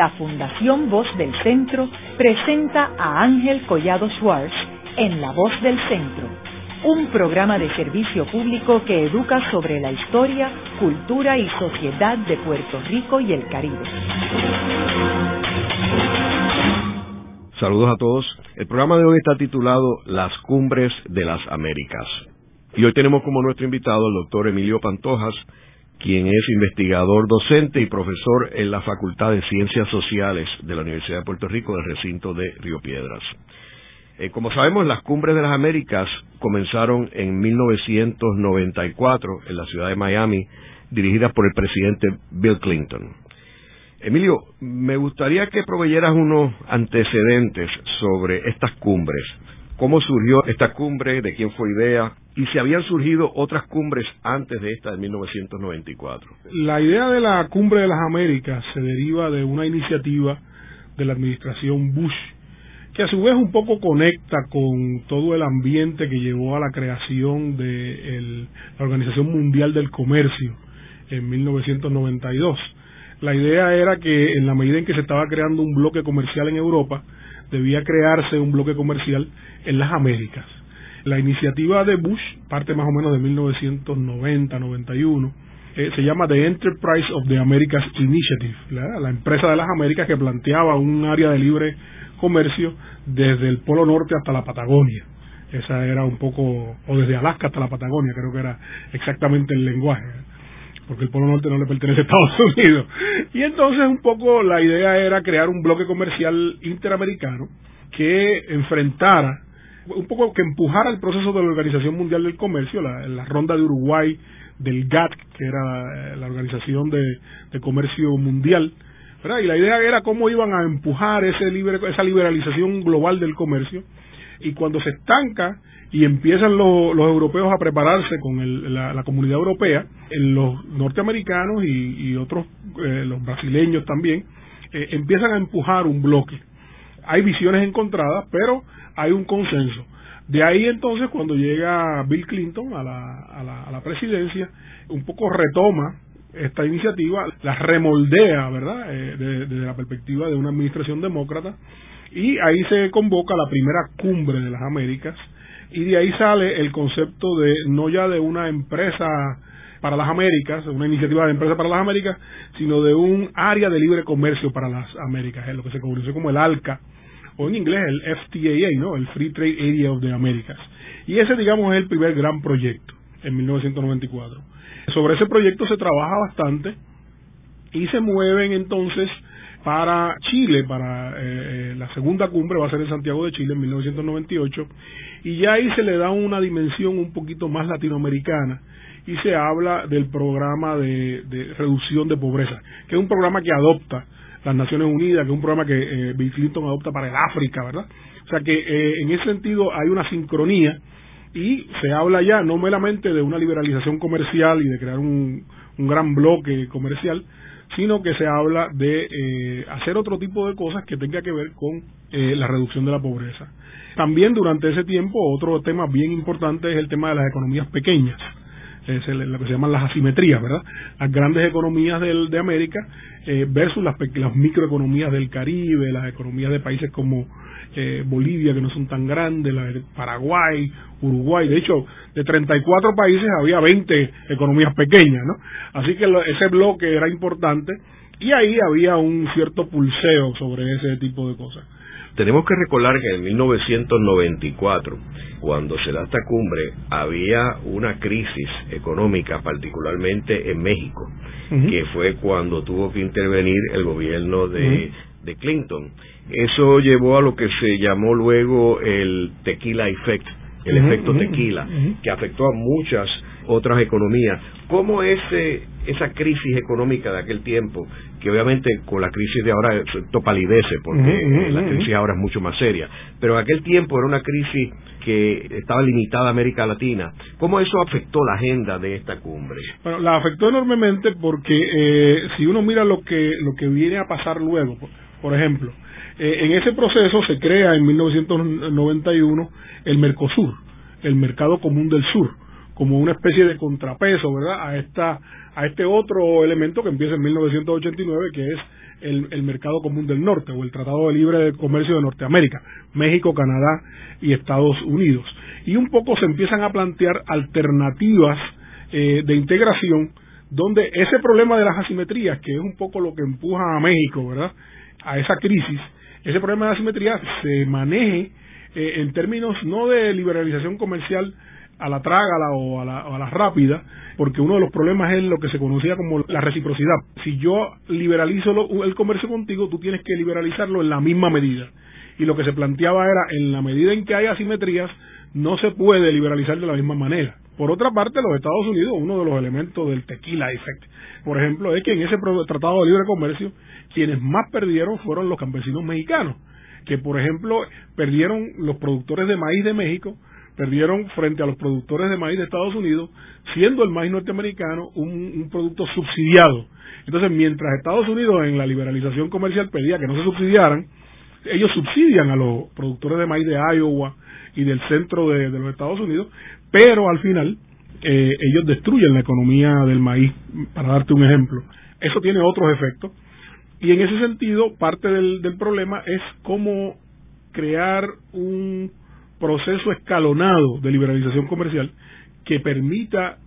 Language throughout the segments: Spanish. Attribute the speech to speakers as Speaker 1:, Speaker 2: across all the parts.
Speaker 1: la Fundación Voz del Centro presenta a Ángel Collado Schwartz en La Voz del Centro, un programa de servicio público que educa sobre la historia, cultura y sociedad de Puerto Rico y el Caribe.
Speaker 2: Saludos a todos. El programa de hoy está titulado Las Cumbres de las Américas. Y hoy tenemos como nuestro invitado al doctor Emilio Pantojas, quien es investigador docente y profesor en la Facultad de Ciencias Sociales de la Universidad de Puerto Rico del recinto de Río Piedras. Eh, como sabemos, las cumbres de las Américas comenzaron en 1994 en la ciudad de Miami, dirigidas por el presidente Bill Clinton. Emilio, me gustaría que proveyeras unos antecedentes sobre estas cumbres. ¿Cómo surgió esta cumbre? ¿De quién fue idea? Y si habían surgido otras cumbres antes de esta de 1994.
Speaker 3: La idea de la Cumbre de las Américas se deriva de una iniciativa de la administración Bush, que a su vez un poco conecta con todo el ambiente que llevó a la creación de la Organización Mundial del Comercio en 1992. La idea era que en la medida en que se estaba creando un bloque comercial en Europa, debía crearse un bloque comercial en las Américas la iniciativa de Bush parte más o menos de 1990-91. Eh, se llama The Enterprise of the Americas Initiative, la empresa de las Américas que planteaba un área de libre comercio desde el Polo Norte hasta la Patagonia. Esa era un poco, o desde Alaska hasta la Patagonia, creo que era exactamente el lenguaje, porque el Polo Norte no le pertenece a Estados Unidos. Y entonces un poco la idea era crear un bloque comercial interamericano que enfrentara un poco que empujara el proceso de la Organización Mundial del Comercio, la, ronda de Uruguay del GATT, que era eh, la Organización de, Comercio Mundial, y la idea era cómo iban a empujar ese libre, esa liberalización global del comercio, y cuando se estanca y empiezan los, europeos a prepararse con la, comunidad europea, los norteamericanos y, otros, eh, los brasileños también, eh, empiezan a empujar un bloque. Hay visiones encontradas, pero hay un consenso. De ahí entonces cuando llega Bill Clinton a la, a la, presidencia, un poco retoma esta iniciativa, la remoldea, ¿verdad?, eh, desde la perspectiva de una administración demócrata, y ahí se convoca la primera cumbre de las Américas, y de ahí sale el concepto de no ya de una empresa para las Américas, una iniciativa de empresa para las Américas, sino de un área de libre comercio para las Américas, es lo que se conoce como el ALCA, o en inglés el FTAA, ¿no? El Free Trade Area of the Americas. Y ese, digamos, es el primer gran proyecto en 1994. Sobre ese proyecto se trabaja bastante y se mueven entonces para Chile, para eh, la segunda cumbre, va a ser en Santiago de Chile en 1998, y ya ahí se le da una dimensión un poquito más latinoamericana y se habla del programa de reducción de pobreza, que es un programa que adopta las Naciones Unidas, que es un programa que eh, Bill Clinton adopta para el África, ¿verdad? O sea que eh, en ese sentido hay una sincronía y se habla ya no meramente de una liberalización comercial y de crear un, gran bloque comercial, sino que se habla de eh, hacer otro tipo de cosas que tenga que ver con la reducción de la pobreza. También durante ese tiempo otro tema bien importante es el tema de las economías pequeñas es lo que se llaman las asimetrías, ¿verdad? Las grandes economías de América eh, versus las, las, microeconomías del Caribe, las economías de países como eh, Bolivia, que no son tan grandes, la Paraguay, Uruguay. De hecho, de 34 países había 20 economías pequeñas, ¿no? Así que ese bloque era importante y ahí había un cierto pulseo sobre ese tipo de cosas.
Speaker 2: Tenemos que recordar que en 1994, cuando se da esta cumbre, había una crisis económica, particularmente en México, que fue cuando tuvo que intervenir el gobierno de, de Clinton. Eso llevó a lo que se llamó luego el tequila effect, el efecto tequila, que afectó a muchas otras economías. ¿Cómo ese, esa crisis económica de aquel tiempo, que obviamente con la crisis de ahora esto palidece, porque la crisis ahora es mucho más seria, pero en aquel tiempo era una crisis que estaba limitada a América Latina, ¿cómo eso afectó la agenda de esta cumbre?
Speaker 3: Bueno, la afectó enormemente porque eh, si uno mira lo que, lo que viene a pasar luego, por, ejemplo, eh, en ese proceso se crea en 1991 el Mercosur, el Mercado Común del Sur, como una especie de contrapeso, ¿verdad? A esta a este otro elemento que empieza en 1989 que es el, mercado común del norte o el Tratado de Libre Comercio de Norteamérica, México, Canadá y Estados Unidos. Y un poco se empiezan a plantear alternativas eh, de integración donde ese problema de las asimetrías, que es un poco lo que empuja a México, ¿verdad? A esa crisis, ese problema de asimetría se maneje eh, en términos no de liberalización comercial a la trágala o a la, a la rápida, porque uno de los problemas es lo que se conocía como la reciprocidad. Si yo liberalizo el comercio contigo, tú tienes que liberalizarlo en la misma medida. Y lo que se planteaba era, en la medida en que hay asimetrías, no se puede liberalizar de la misma manera. Por otra parte, los Estados Unidos, uno de los elementos del tequila effect, por ejemplo, es que en ese Tratado de Libre Comercio, quienes más perdieron fueron los campesinos mexicanos, que por ejemplo perdieron los productores de maíz de México, perdieron frente a los productores de maíz de Estados Unidos, siendo el maíz norteamericano un, producto subsidiado. Entonces, mientras Estados Unidos en la liberalización comercial pedía que no se subsidiaran, ellos subsidian a los productores de maíz de Iowa y del centro de, los Estados Unidos, pero al final eh, ellos destruyen la economía del maíz, para darte un ejemplo. Eso tiene otros efectos. Y en ese sentido, parte del, del problema es cómo crear un proceso escalonado de liberalización comercial que permita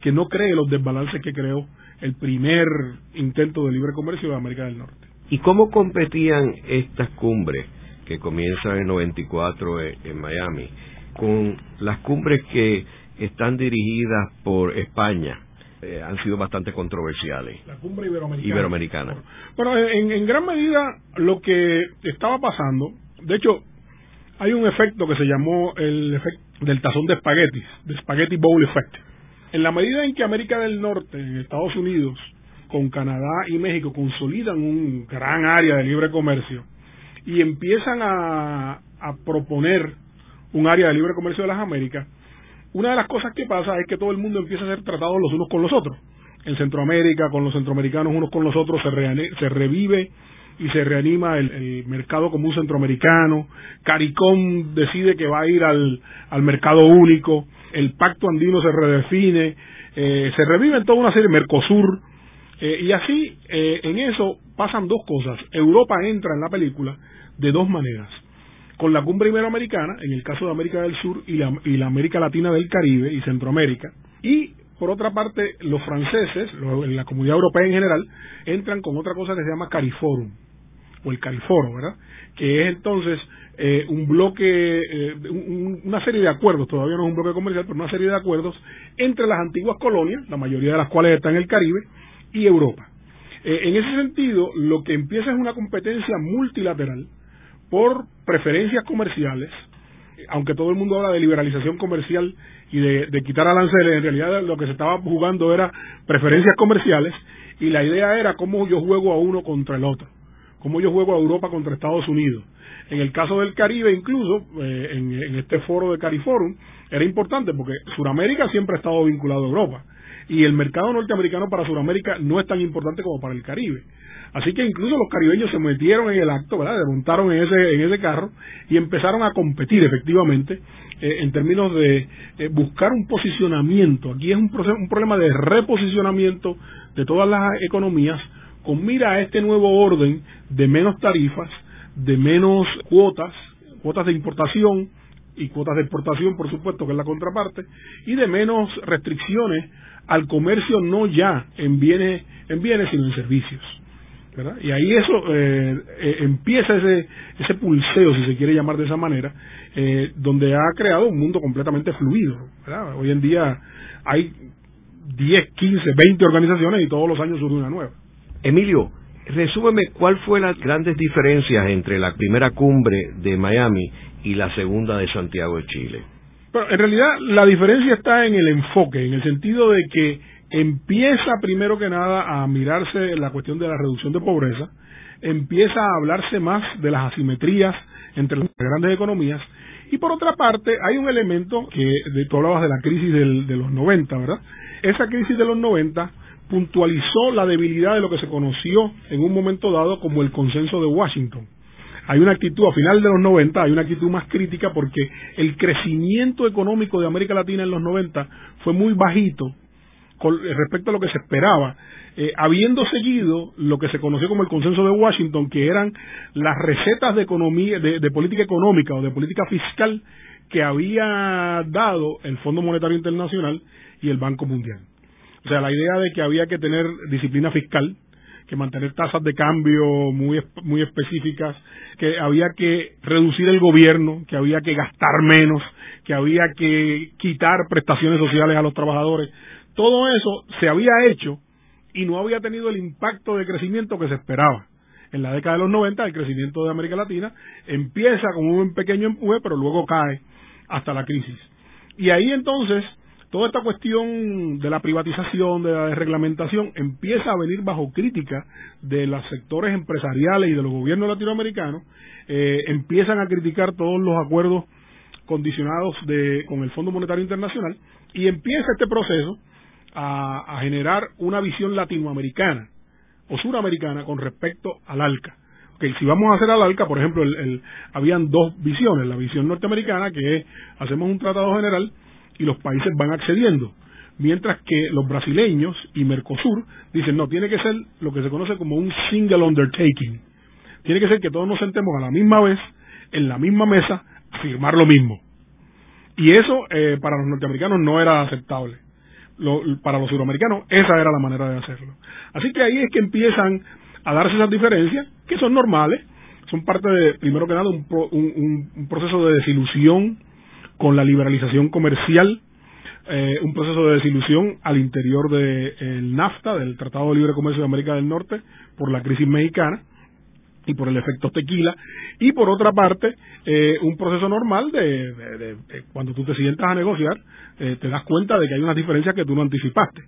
Speaker 3: que no cree los desbalances que creó el primer intento de libre comercio de América del Norte.
Speaker 2: ¿Y cómo competían estas cumbres que comienzan en 94 en Miami con las cumbres que están dirigidas por España? Eh, han sido bastante controversiales.
Speaker 3: La cumbre iberoamericana.
Speaker 2: iberoamericana.
Speaker 3: Bueno, en, en gran medida lo que estaba pasando, de hecho, hay un efecto que se llamó el efecto del tazón de espaguetis, de Spaghetti Bowl Effect. En la medida en que América del Norte, Estados Unidos, con Canadá y México consolidan un gran área de libre comercio y empiezan a, proponer un área de libre comercio de las Américas, una de las cosas que pasa es que todo el mundo empieza a ser tratado los unos con los otros. En Centroamérica, con los centroamericanos unos con los otros, se, se revive y se reanima el, mercado común centroamericano, CARICOM decide que va a ir al, al mercado único, el pacto andino se redefine, eh, se reviven toda una serie, Mercosur, eh, y así eh, en eso pasan dos cosas. Europa entra en la película de dos maneras. Con la cumbre iberoamericana, en el caso de América del Sur y la, y la América Latina del Caribe y Centroamérica, y por otra parte, los franceses, la comunidad europea en general, entran con otra cosa que se llama Cariforum, o el Cariforo, ¿verdad? Que es entonces eh, un bloque, eh, una serie de acuerdos, todavía no es un bloque comercial, pero una serie de acuerdos entre las antiguas colonias, la mayoría de las cuales están en el Caribe, y Europa. Eh, en ese sentido, lo que empieza es una competencia multilateral por preferencias comerciales, aunque todo el mundo habla de liberalización comercial y de, de quitar aranceles, en realidad lo que se estaba jugando era preferencias comerciales y la idea era cómo yo juego a uno contra el otro, cómo yo juego a Europa contra Estados Unidos. En el caso del Caribe, incluso, eh, en, este foro de Cariforum, era importante porque Sudamérica siempre ha estado vinculado a Europa y el mercado norteamericano para Sudamérica no es tan importante como para el Caribe. Así que incluso los caribeños se metieron en el acto, ¿verdad? Se montaron en ese, en ese carro y empezaron a competir efectivamente eh, en términos de eh, buscar un posicionamiento. Aquí es un, proceso, un problema de reposicionamiento de todas las economías con mira a este nuevo orden de menos tarifas, de menos cuotas, cuotas de importación y cuotas de exportación, por supuesto, que es la contraparte, y de menos restricciones al comercio no ya en bienes, en bienes sino en servicios. Y ahí eso eh, eh, empieza ese, ese pulseo, si se quiere llamar de esa manera, eh, donde ha creado un mundo completamente fluido. Hoy en día hay 10, 15, 20 organizaciones y todos los años surge una nueva.
Speaker 2: Emilio, resúmeme cuál fue las grandes diferencias entre la primera cumbre de Miami y la segunda de Santiago de Chile.
Speaker 3: Pero en realidad la diferencia está en el enfoque, en el sentido de que empieza primero que nada a mirarse la cuestión de la reducción de pobreza, empieza a hablarse más de las asimetrías entre las grandes economías y por otra parte hay un elemento que de, tú hablabas de la crisis de los 90, ¿verdad? Esa crisis de los 90 puntualizó la debilidad de lo que se conoció en un momento dado como el consenso de Washington. hay una actitud, a final de los 90, hay una actitud más crítica porque el crecimiento económico de América Latina en los 90 fue muy bajito con respecto a lo que se esperaba, eh, habiendo seguido lo que se conoció como el consenso de Washington, que eran las recetas de economía, de política económica o de política fiscal que había dado el Fondo Monetario Internacional y el Banco Mundial. O sea, la idea de que había que tener disciplina fiscal, que mantener tasas de cambio muy, muy específicas, que había que reducir el gobierno, que había que gastar menos, que había que quitar prestaciones sociales a los trabajadores. Todo eso se había hecho y no había tenido el impacto de crecimiento que se esperaba. En la década de los 90 el crecimiento de América Latina empieza con un pequeño empuje, pero luego cae hasta la crisis. Y ahí entonces toda esta cuestión de la privatización, de la desreglamentación, empieza a venir bajo crítica de los sectores empresariales y de los gobiernos latinoamericanos, eh, empiezan a criticar todos los acuerdos condicionados de, con el Fondo Monetario Internacional y empieza este proceso a, generar una visión latinoamericana o suramericana con respecto al ALCA. Que si vamos a hacer al ALCA, por ejemplo, el, habían dos visiones, la visión norteamericana, que es hacemos un tratado general y los países van accediendo, mientras que los brasileños y Mercosur dicen, no, tiene que ser lo que se conoce como un single undertaking, tiene que ser que todos nos sentemos a la misma vez, en la misma mesa, a firmar lo mismo. Y eso eh, para los norteamericanos no era aceptable. para los suramericanos esa era la manera de hacerlo. Así que ahí es que empiezan a darse esas diferencias, que son normales, son parte de, primero que nada, un, un, proceso de desilusión con la liberalización comercial, eh, un proceso de desilusión al interior del NAFTA, del Tratado de Libre Comercio de América del Norte, por la crisis mexicana y por el efecto tequila, y por otra parte, eh, un proceso normal de, cuando tú te sientas a negociar, eh, te das cuenta de que hay unas diferencias que tú no anticipaste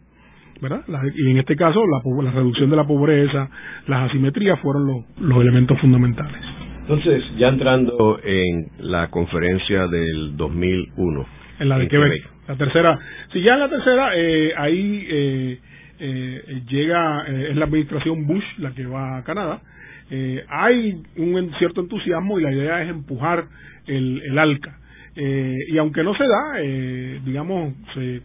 Speaker 3: y en este caso, la, reducción de la pobreza, las asimetrías fueron los, elementos fundamentales.
Speaker 2: Entonces, ya entrando en la conferencia del 2001.
Speaker 3: En la de Quebec. La tercera, si ya en la tercera, eh, ahí eh, eh, llega, es la administración Bush la que va a Canadá. hay un cierto entusiasmo y la idea es empujar el, el ALCA. y aunque no se da, digamos, se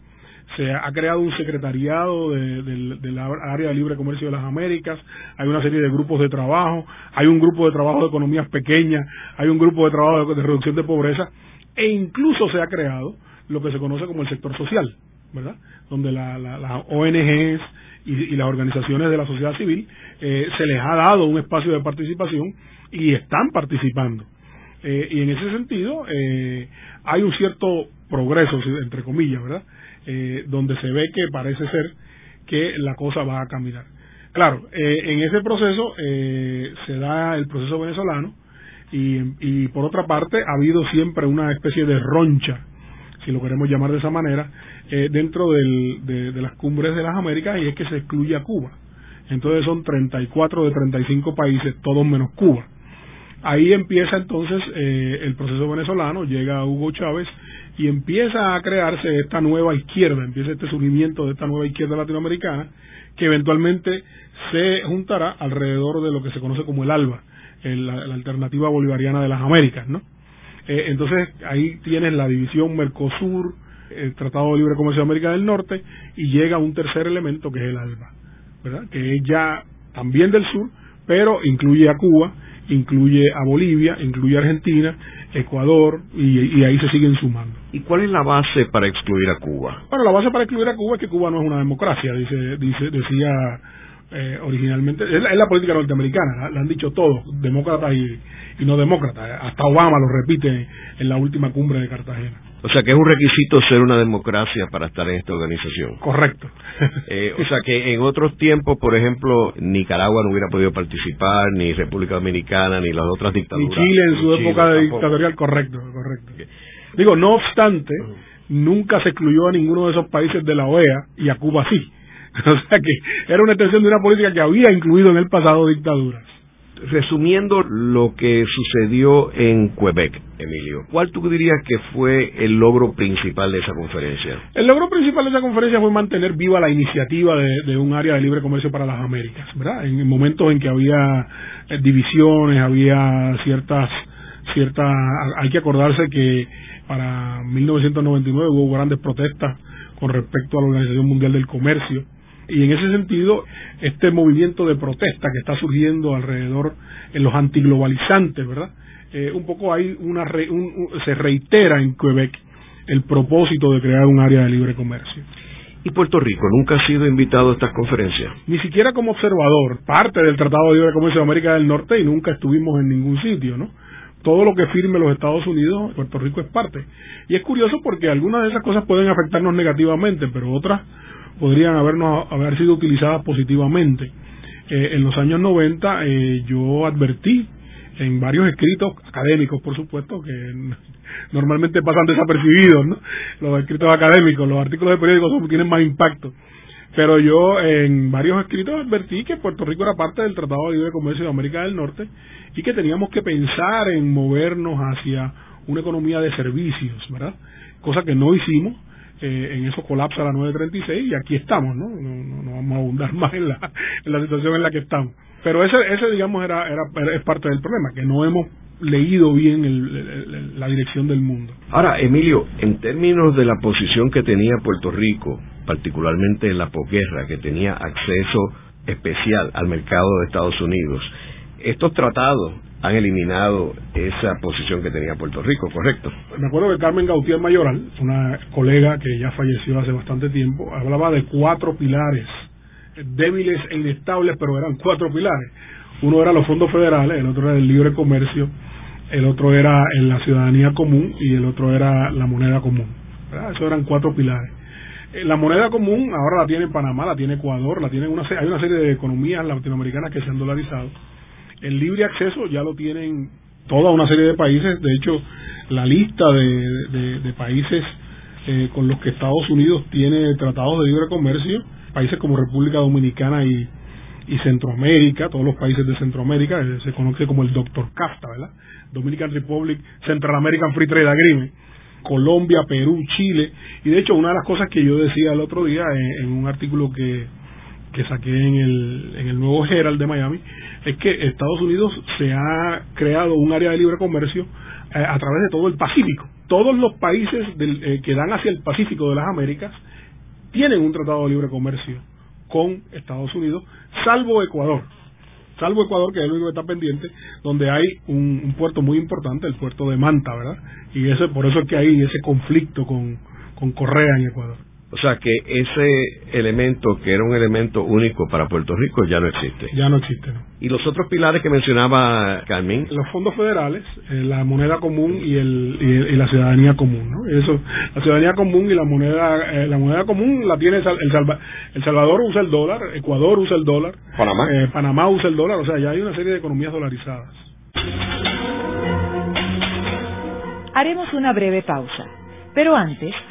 Speaker 3: se ha creado un secretariado de, la área de libre comercio de las Américas, hay una serie de grupos de trabajo, hay un grupo de trabajo de economías pequeñas, hay un grupo de trabajo de, reducción de pobreza, e incluso se ha creado lo que se conoce como el sector social, ¿verdad? Donde las ONGs y, las organizaciones de la sociedad civil eh, se les ha dado un espacio de participación y están participando. Eh, y en ese sentido eh, hay un cierto progreso, entre comillas, ¿verdad? Eh, donde se ve que parece ser que la cosa va a caminar. Claro, eh, en ese proceso eh, se da el proceso venezolano y, por otra parte ha habido siempre una especie de roncha, si lo queremos llamar de esa manera, dentro de, las cumbres de las Américas y es que se excluye a Cuba. Entonces son 34 de 35 países, todos menos Cuba. Ahí empieza entonces el proceso venezolano, llega Hugo Chávez y empieza a crearse esta nueva izquierda, empieza este surgimiento de esta nueva izquierda latinoamericana que eventualmente se juntará alrededor de lo que se conoce como el ALBA, la, alternativa bolivariana de las Américas, ¿no? Eh, entonces ahí tienes la división Mercosur, el Tratado de Libre Comercio de América del Norte y llega un tercer elemento que es el ALBA, ¿verdad? Que es ya también del sur, pero incluye a Cuba, incluye a Bolivia, incluye a Argentina, Ecuador y, ahí se siguen sumando.
Speaker 2: ¿Y cuál es la base para excluir a Cuba?
Speaker 3: Bueno, la base para excluir a Cuba es que Cuba no es una democracia, dice, dice decía eh, originalmente, es la, política norteamericana, la han dicho todos, demócratas y, y no demócratas, hasta Obama lo repite en la última cumbre de Cartagena.
Speaker 2: O sea que es un requisito ser una democracia para estar en esta organización.
Speaker 3: Correcto.
Speaker 2: Eh, o sea que en otros tiempos, por ejemplo, Nicaragua no hubiera podido participar, ni República Dominicana, ni las otras dictaduras.
Speaker 3: Ni Chile en su época dictatorial, correcto, correcto. Digo, no obstante, nunca se excluyó a ninguno de esos países de la OEA y a Cuba sí. O sea que era una extensión de una política que había incluido en el pasado dictaduras.
Speaker 2: Resumiendo lo que sucedió en Quebec, Emilio, ¿cuál tú dirías que fue el logro principal de esa conferencia?
Speaker 3: El logro principal de esa conferencia fue mantener viva la iniciativa de, un área de libre comercio para las Américas, ¿verdad? En momentos en que había eh, divisiones, había ciertas, ciertas, hay que acordarse que para 1999 hubo grandes protestas con respecto a la Organización Mundial del Comercio y en ese sentido, este movimiento de protesta que está surgiendo alrededor en los antiglobalizantes, ¿verdad? Eh, un poco hay una se reitera en Quebec el propósito de crear un área de libre comercio.
Speaker 2: ¿Y Puerto Rico nunca ha sido invitado a estas conferencias?
Speaker 3: Ni siquiera como observador, parte del Tratado de Libre Comercio de América del Norte y nunca estuvimos en ningún sitio, ¿no? Todo lo que firme los Estados Unidos, Puerto Rico es parte. Y es curioso porque algunas de esas cosas pueden afectarnos negativamente, pero otras podrían habernos, haber sido utilizadas positivamente. Eh, en los años 90 eh, yo advertí en varios escritos académicos, por supuesto, que normalmente pasan desapercibidos. Los escritos académicos, los artículos de periódicos tienen más impacto. Pero yo en varios escritos advertí que Puerto Rico era parte del Tratado de Libre Comercio de América del Norte y que teníamos que pensar en movernos hacia una economía de servicios, ¿verdad? Cosa que no hicimos eh, en eso colapsa la 936 y aquí estamos, ¿no? No, no, vamos a abundar más en la, en la situación en la que estamos. Pero ese, ese digamos, era, era, es parte del problema, que no hemos leído bien el, la dirección del mundo.
Speaker 2: Ahora, Emilio, en términos de la posición que tenía Puerto Rico, particularmente en la posguerra, que tenía acceso especial al mercado de Estados Unidos, estos tratados han eliminado esa posición que tenía Puerto Rico, ¿correcto?
Speaker 3: Me acuerdo que Carmen Gautier Mayoral, una colega que ya falleció hace bastante tiempo, hablaba de cuatro pilares, débiles e inestables, pero eran cuatro pilares. Uno era los fondos federales, el otro era el libre comercio, el otro era en la ciudadanía común y el otro era la moneda común. Esos eran cuatro pilares. Eh, la moneda común ahora la tiene Panamá, la tiene Ecuador, la tiene una, hay una serie de economías latinoamericanas que se han dolarizado el libre acceso ya lo tienen toda una serie de países. De hecho, la lista de, países eh, con los que Estados Unidos tiene tratados de libre comercio, países como República Dominicana y, Centroamérica, todos los países de Centroamérica, eh, se conoce como el Doctor CAFTA, ¿verdad? Dominican Republic, Central American Free Trade Agreement, Colombia, Perú, Chile. Y de hecho, una de las cosas que yo decía el otro día en, en un artículo que, que saqué en el, en el nuevo Herald de Miami, es que Estados Unidos se ha creado un área de libre comercio eh, a través de todo el Pacífico. Todos los países eh, que dan hacia el Pacífico de las Américas tienen un tratado de libre comercio con Estados Unidos, salvo Ecuador. Salvo Ecuador, que es el único que está pendiente, donde hay un, un puerto muy importante, el puerto de Manta, ¿verdad? Y ese, por eso es que hay ese conflicto con, con Correa en Ecuador.
Speaker 2: O sea que ese elemento, que era un elemento único para Puerto Rico, ya no existe.
Speaker 3: Ya no existe.
Speaker 2: ¿Y los otros pilares que mencionaba Carmen?
Speaker 3: Los fondos federales, eh, la moneda común y, el, y, la ciudadanía común. ¿no? Eso, la ciudadanía común y la moneda eh, la moneda común la tiene el, el, Salvador usa el dólar, Ecuador usa el dólar,
Speaker 2: Panamá.
Speaker 3: Eh, Panamá usa el dólar, o sea, ya hay una serie de economías dolarizadas.
Speaker 1: Haremos una breve pausa, pero antes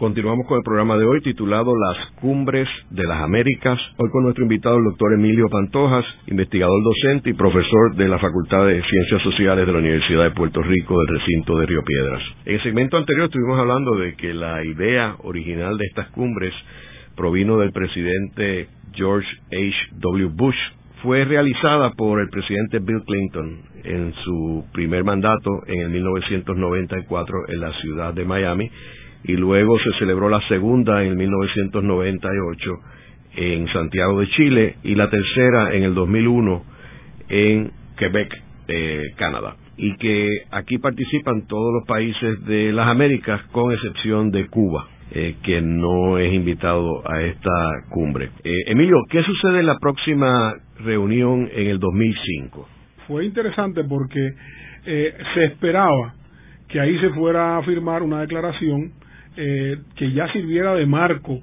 Speaker 2: Continuamos con el programa de hoy titulado Las Cumbres de las Américas. Hoy con nuestro invitado el doctor Emilio Pantojas, investigador docente y profesor de la Facultad de Ciencias Sociales de la Universidad de Puerto Rico del recinto de Río Piedras. En el segmento anterior estuvimos hablando de que la idea original de estas cumbres provino del presidente George H. W. Bush. Fue realizada por el presidente Bill Clinton en su primer mandato en el 1994 en la ciudad de Miami y luego se celebró la segunda en 1998 en Santiago de Chile y la tercera en el 2001 en Quebec, Canadá. y que aquí participan todos los países de las Américas con excepción de Cuba. Eh, que no es invitado a esta cumbre. Eh, Emilio, ¿qué sucede en la próxima reunión en el 2005?
Speaker 3: Fue interesante porque eh, se esperaba que ahí se fuera a firmar una declaración que ya sirviera de marco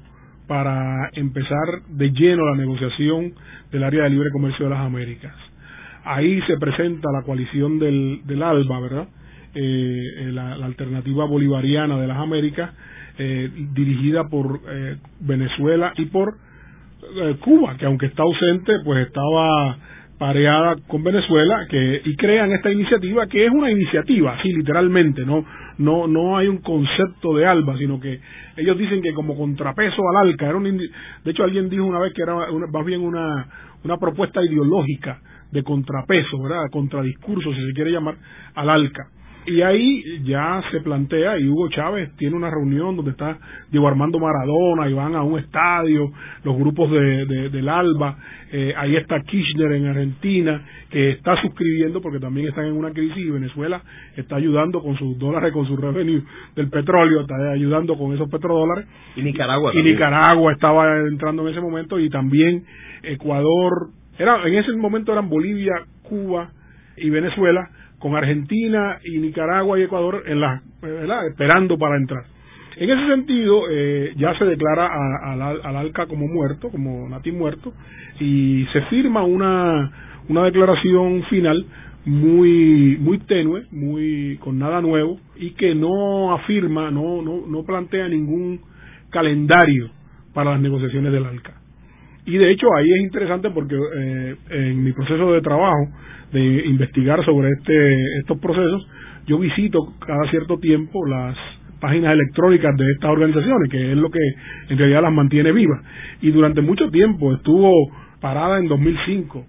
Speaker 3: para empezar de lleno la negociación del área de libre comercio de las Américas. Ahí se presenta la coalición del, del ALBA, ¿verdad? la alternativa bolivariana de las Américas, eh, dirigida por eh, Venezuela y por eh, Cuba, que aunque está ausente, pues estaba pareada con Venezuela que y crean esta iniciativa que es una iniciativa, sí, literalmente, no no no hay un concepto de ALBA, sino que ellos dicen que como contrapeso al ALCA, era un, de hecho alguien dijo una vez que era más bien una una propuesta ideológica de contrapeso, ¿verdad? Contradiscurso, si se quiere llamar, al ALCA. Y ahí ya se plantea, y Hugo Chávez tiene una reunión donde está Diego Armando Maradona, y van a un estadio, los grupos de, del ALBA, eh, ahí está Kirchner en Argentina, que está suscribiendo porque también están en una crisis y Venezuela está ayudando con sus dólares, con su revenue del petróleo, está ayudando con esos petrodólares.
Speaker 2: Y Nicaragua.
Speaker 3: Y Nicaragua estaba entrando en ese momento y también Ecuador, era, en ese momento eran Bolivia, Cuba y Venezuela, con Argentina y Nicaragua y Ecuador en la, esperando para entrar. En ese sentido, eh, ya se declara al ALCA como muerto, como Nati muerto, y se firma una, una declaración final muy muy tenue, muy con nada nuevo y que no afirma, no no no plantea ningún calendario para las negociaciones del ALCA. Y de hecho ahí es interesante porque eh, en mi proceso de trabajo de investigar sobre este, estos procesos, yo visito cada cierto tiempo las páginas electrónicas de estas organizaciones, que es lo que en realidad las mantiene vivas. Y durante mucho tiempo estuvo parada en 2005,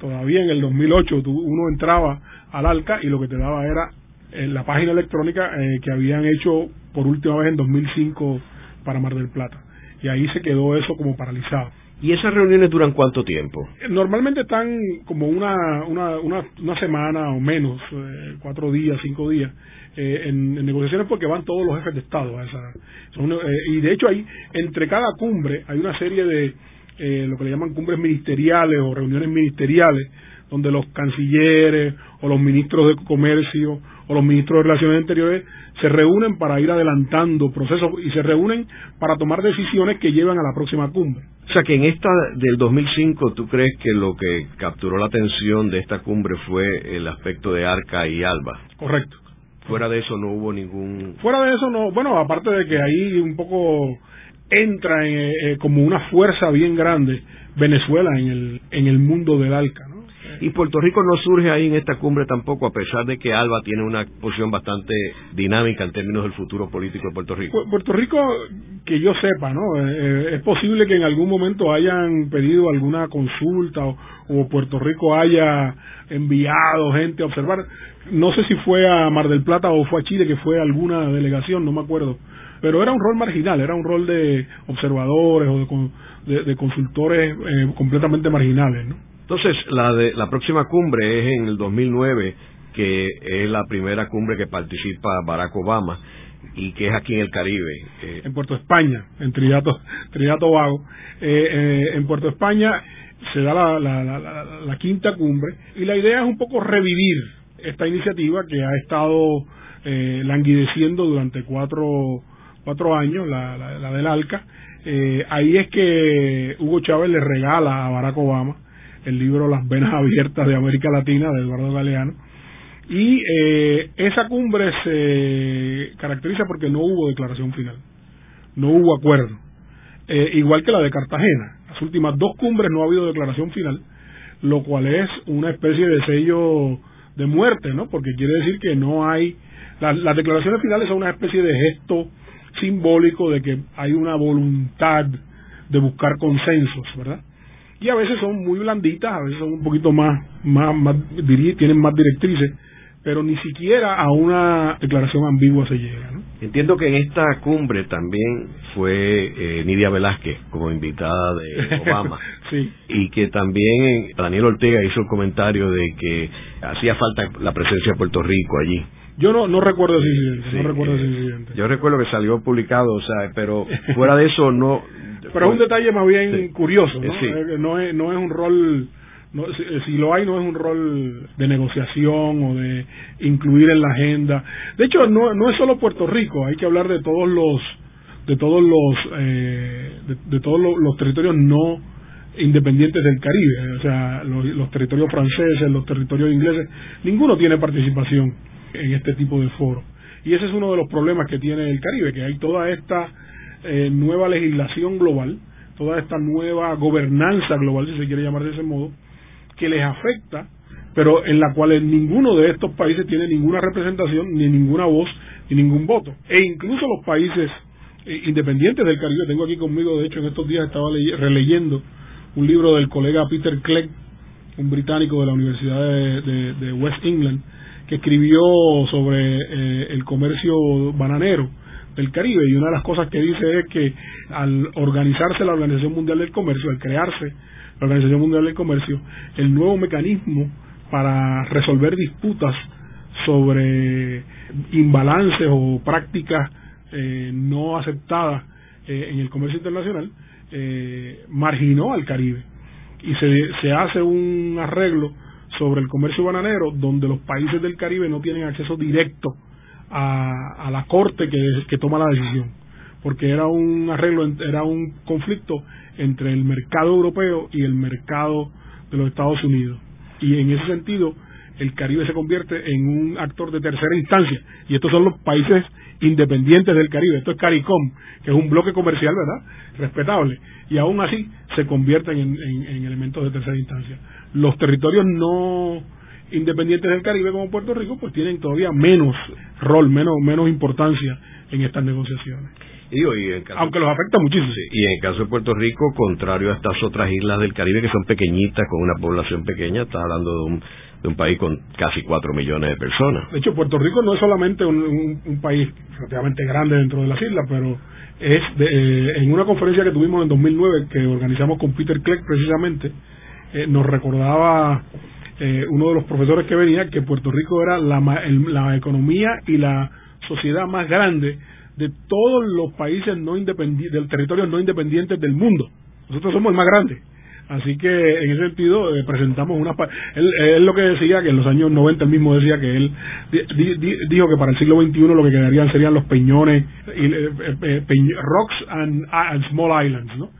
Speaker 3: todavía en el 2008 uno entraba al ALCA y lo que te daba era eh, la página electrónica eh, que habían hecho por última vez en 2005 para Mar del Plata. Y ahí se quedó eso como paralizado.
Speaker 2: ¿Y esas reuniones duran cuánto tiempo?
Speaker 3: Normalmente están como una, una, una, semana o menos, eh, cuatro días, cinco días, eh, en, negociaciones porque van todos los jefes de Estado. A esa, son, eh, y de hecho, hay entre cada cumbre hay una serie de lo que le llaman cumbres ministeriales o reuniones ministeriales, donde los cancilleres o los ministros de comercio o los ministros de Relaciones Exteriores se reúnen para ir adelantando procesos y se reúnen para tomar decisiones que llevan a la próxima cumbre.
Speaker 2: O sea que en esta del 2005, ¿tú crees que lo que capturó la atención de esta cumbre fue el aspecto de Arca y Alba?
Speaker 3: Correcto.
Speaker 2: Fuera de eso no hubo ningún...
Speaker 3: Fuera de eso no, bueno, aparte de que ahí un poco entra en, eh, eh, como una fuerza bien grande Venezuela en el, en el mundo del ALCA.
Speaker 2: Y Puerto Rico no surge ahí en esta cumbre tampoco, a pesar de que Alba tiene una posición bastante dinámica en términos del futuro político de Puerto Rico.
Speaker 3: Puerto Rico, que yo sepa, ¿no? Eh, eh, es posible que en algún momento hayan pedido alguna consulta o, Puerto Rico haya enviado gente a observar. No sé si fue a Mar del Plata o fue a Chile, que fue alguna delegación, no me acuerdo. Pero era un rol marginal, era un rol de observadores o de, consultores eh, completamente marginales, ¿no?
Speaker 2: Entonces, la, de, la próxima cumbre es en el 2009, que es la primera cumbre que participa Barack Obama y que es aquí en el Caribe.
Speaker 3: Eh, en Puerto España, en Trinidad, Trinidad Tobago. Eh, eh, en Puerto España se da la, la, la, quinta cumbre y la idea es un poco revivir esta iniciativa que ha estado eh, languideciendo durante cuatro, cuatro años, la, la, del ALCA. Ahí es que Hugo Chávez le regala a Barack Obama el libro Las Venas Abiertas de América Latina de Eduardo Galeano. Y eh, esa cumbre se caracteriza porque no hubo declaración final, no hubo acuerdo, eh, igual que la de Cartagena. Las últimas dos cumbres no ha habido declaración final, lo cual es una especie de sello de muerte, ¿no? Porque quiere decir que no hay. las declaraciones finales son una especie de gesto simbólico de que hay una voluntad de buscar consensos, ¿verdad? Y a veces son muy blanditas, a veces son un poquito más, más, más tienen más directrices, pero ni siquiera a una declaración ambigua se llega.
Speaker 2: Entiendo que en esta cumbre también fue eh, Nidia Velázquez como invitada de Obama.
Speaker 3: sí.
Speaker 2: Y que también Daniel Ortega hizo un comentario de que hacía falta la presencia de Puerto Rico allí.
Speaker 3: Yo no, no recuerdo ese incidente, no recuerdo ese incidente.
Speaker 2: Yo recuerdo que salió publicado, o sea, pero fuera de eso no...
Speaker 3: pero es un detalle más bien curioso, ¿no? Eh, no, es, no es un rol no, si, lo hay no es un rol de negociación o de incluir en la agenda de hecho no, no es solo Puerto Rico hay que hablar de todos los de todos los eh, de, todos los, territorios no independientes del Caribe o sea los, territorios franceses los territorios ingleses ninguno tiene participación en este tipo de foros y ese es uno de los problemas que tiene el Caribe que hay toda esta eh, nueva legislación global toda esta nueva gobernanza global si se quiere llamar de ese modo que les afecta, pero en la cual ninguno de estos países tiene ninguna representación, ni ninguna voz, ni ningún voto. E incluso los países eh, independientes del Caribe, tengo aquí conmigo, de hecho en estos días estaba releyendo un libro del colega Peter Clegg, un británico de la Universidad de, West England, escribió sobre eh, el comercio bananero del Caribe y una de las cosas que dice es que al organizarse la Organización Mundial del Comercio, al crearse la Organización Mundial del Comercio, el nuevo mecanismo para resolver disputas sobre imbalances o prácticas eh, no aceptadas eh, en el comercio internacional, eh, marginó al Caribe. Y se, se hace un arreglo sobre el comercio bananero donde los países del Caribe no tienen acceso directo a, la corte que, que toma la decisión porque era un arreglo, era un conflicto entre el mercado europeo y el mercado de los Estados Unidos. Y en ese sentido, el Caribe se convierte en un actor de tercera instancia. Y estos son los países independientes del Caribe. Esto es CARICOM, que es un bloque comercial, ¿verdad? Respetable. Y aún así se convierten en, elementos de tercera instancia. Los territorios no independientes del Caribe como Puerto Rico, pues tienen todavía menos rol, menos, menos importancia en estas negociaciones. Aunque los afecta muchísimo.
Speaker 2: y en el caso de Puerto Rico, contrario a estas otras islas del Caribe que son pequeñitas, con una población pequeña, está hablando de un, de un país con casi 4 millones de personas.
Speaker 3: De hecho, Puerto Rico no es solamente un, país relativamente grande dentro de las islas, pero es eh, en una conferencia que tuvimos en 2009 que organizamos con Peter Clegg precisamente, eh, nos recordaba eh, uno de los profesores que venía que Puerto Rico era la, la economía y la sociedad más grande de todos los países no independientes, del territorio no independientes del mundo. Nosotros somos el más grande. Así que en ese sentido eh, presentamos una... Él, lo que decía, que en los años 90 él mismo decía que él dijo que para el siglo XXI lo que quedarían serían los peñones, y, eh, eh, rocks and, and, small islands, ¿no?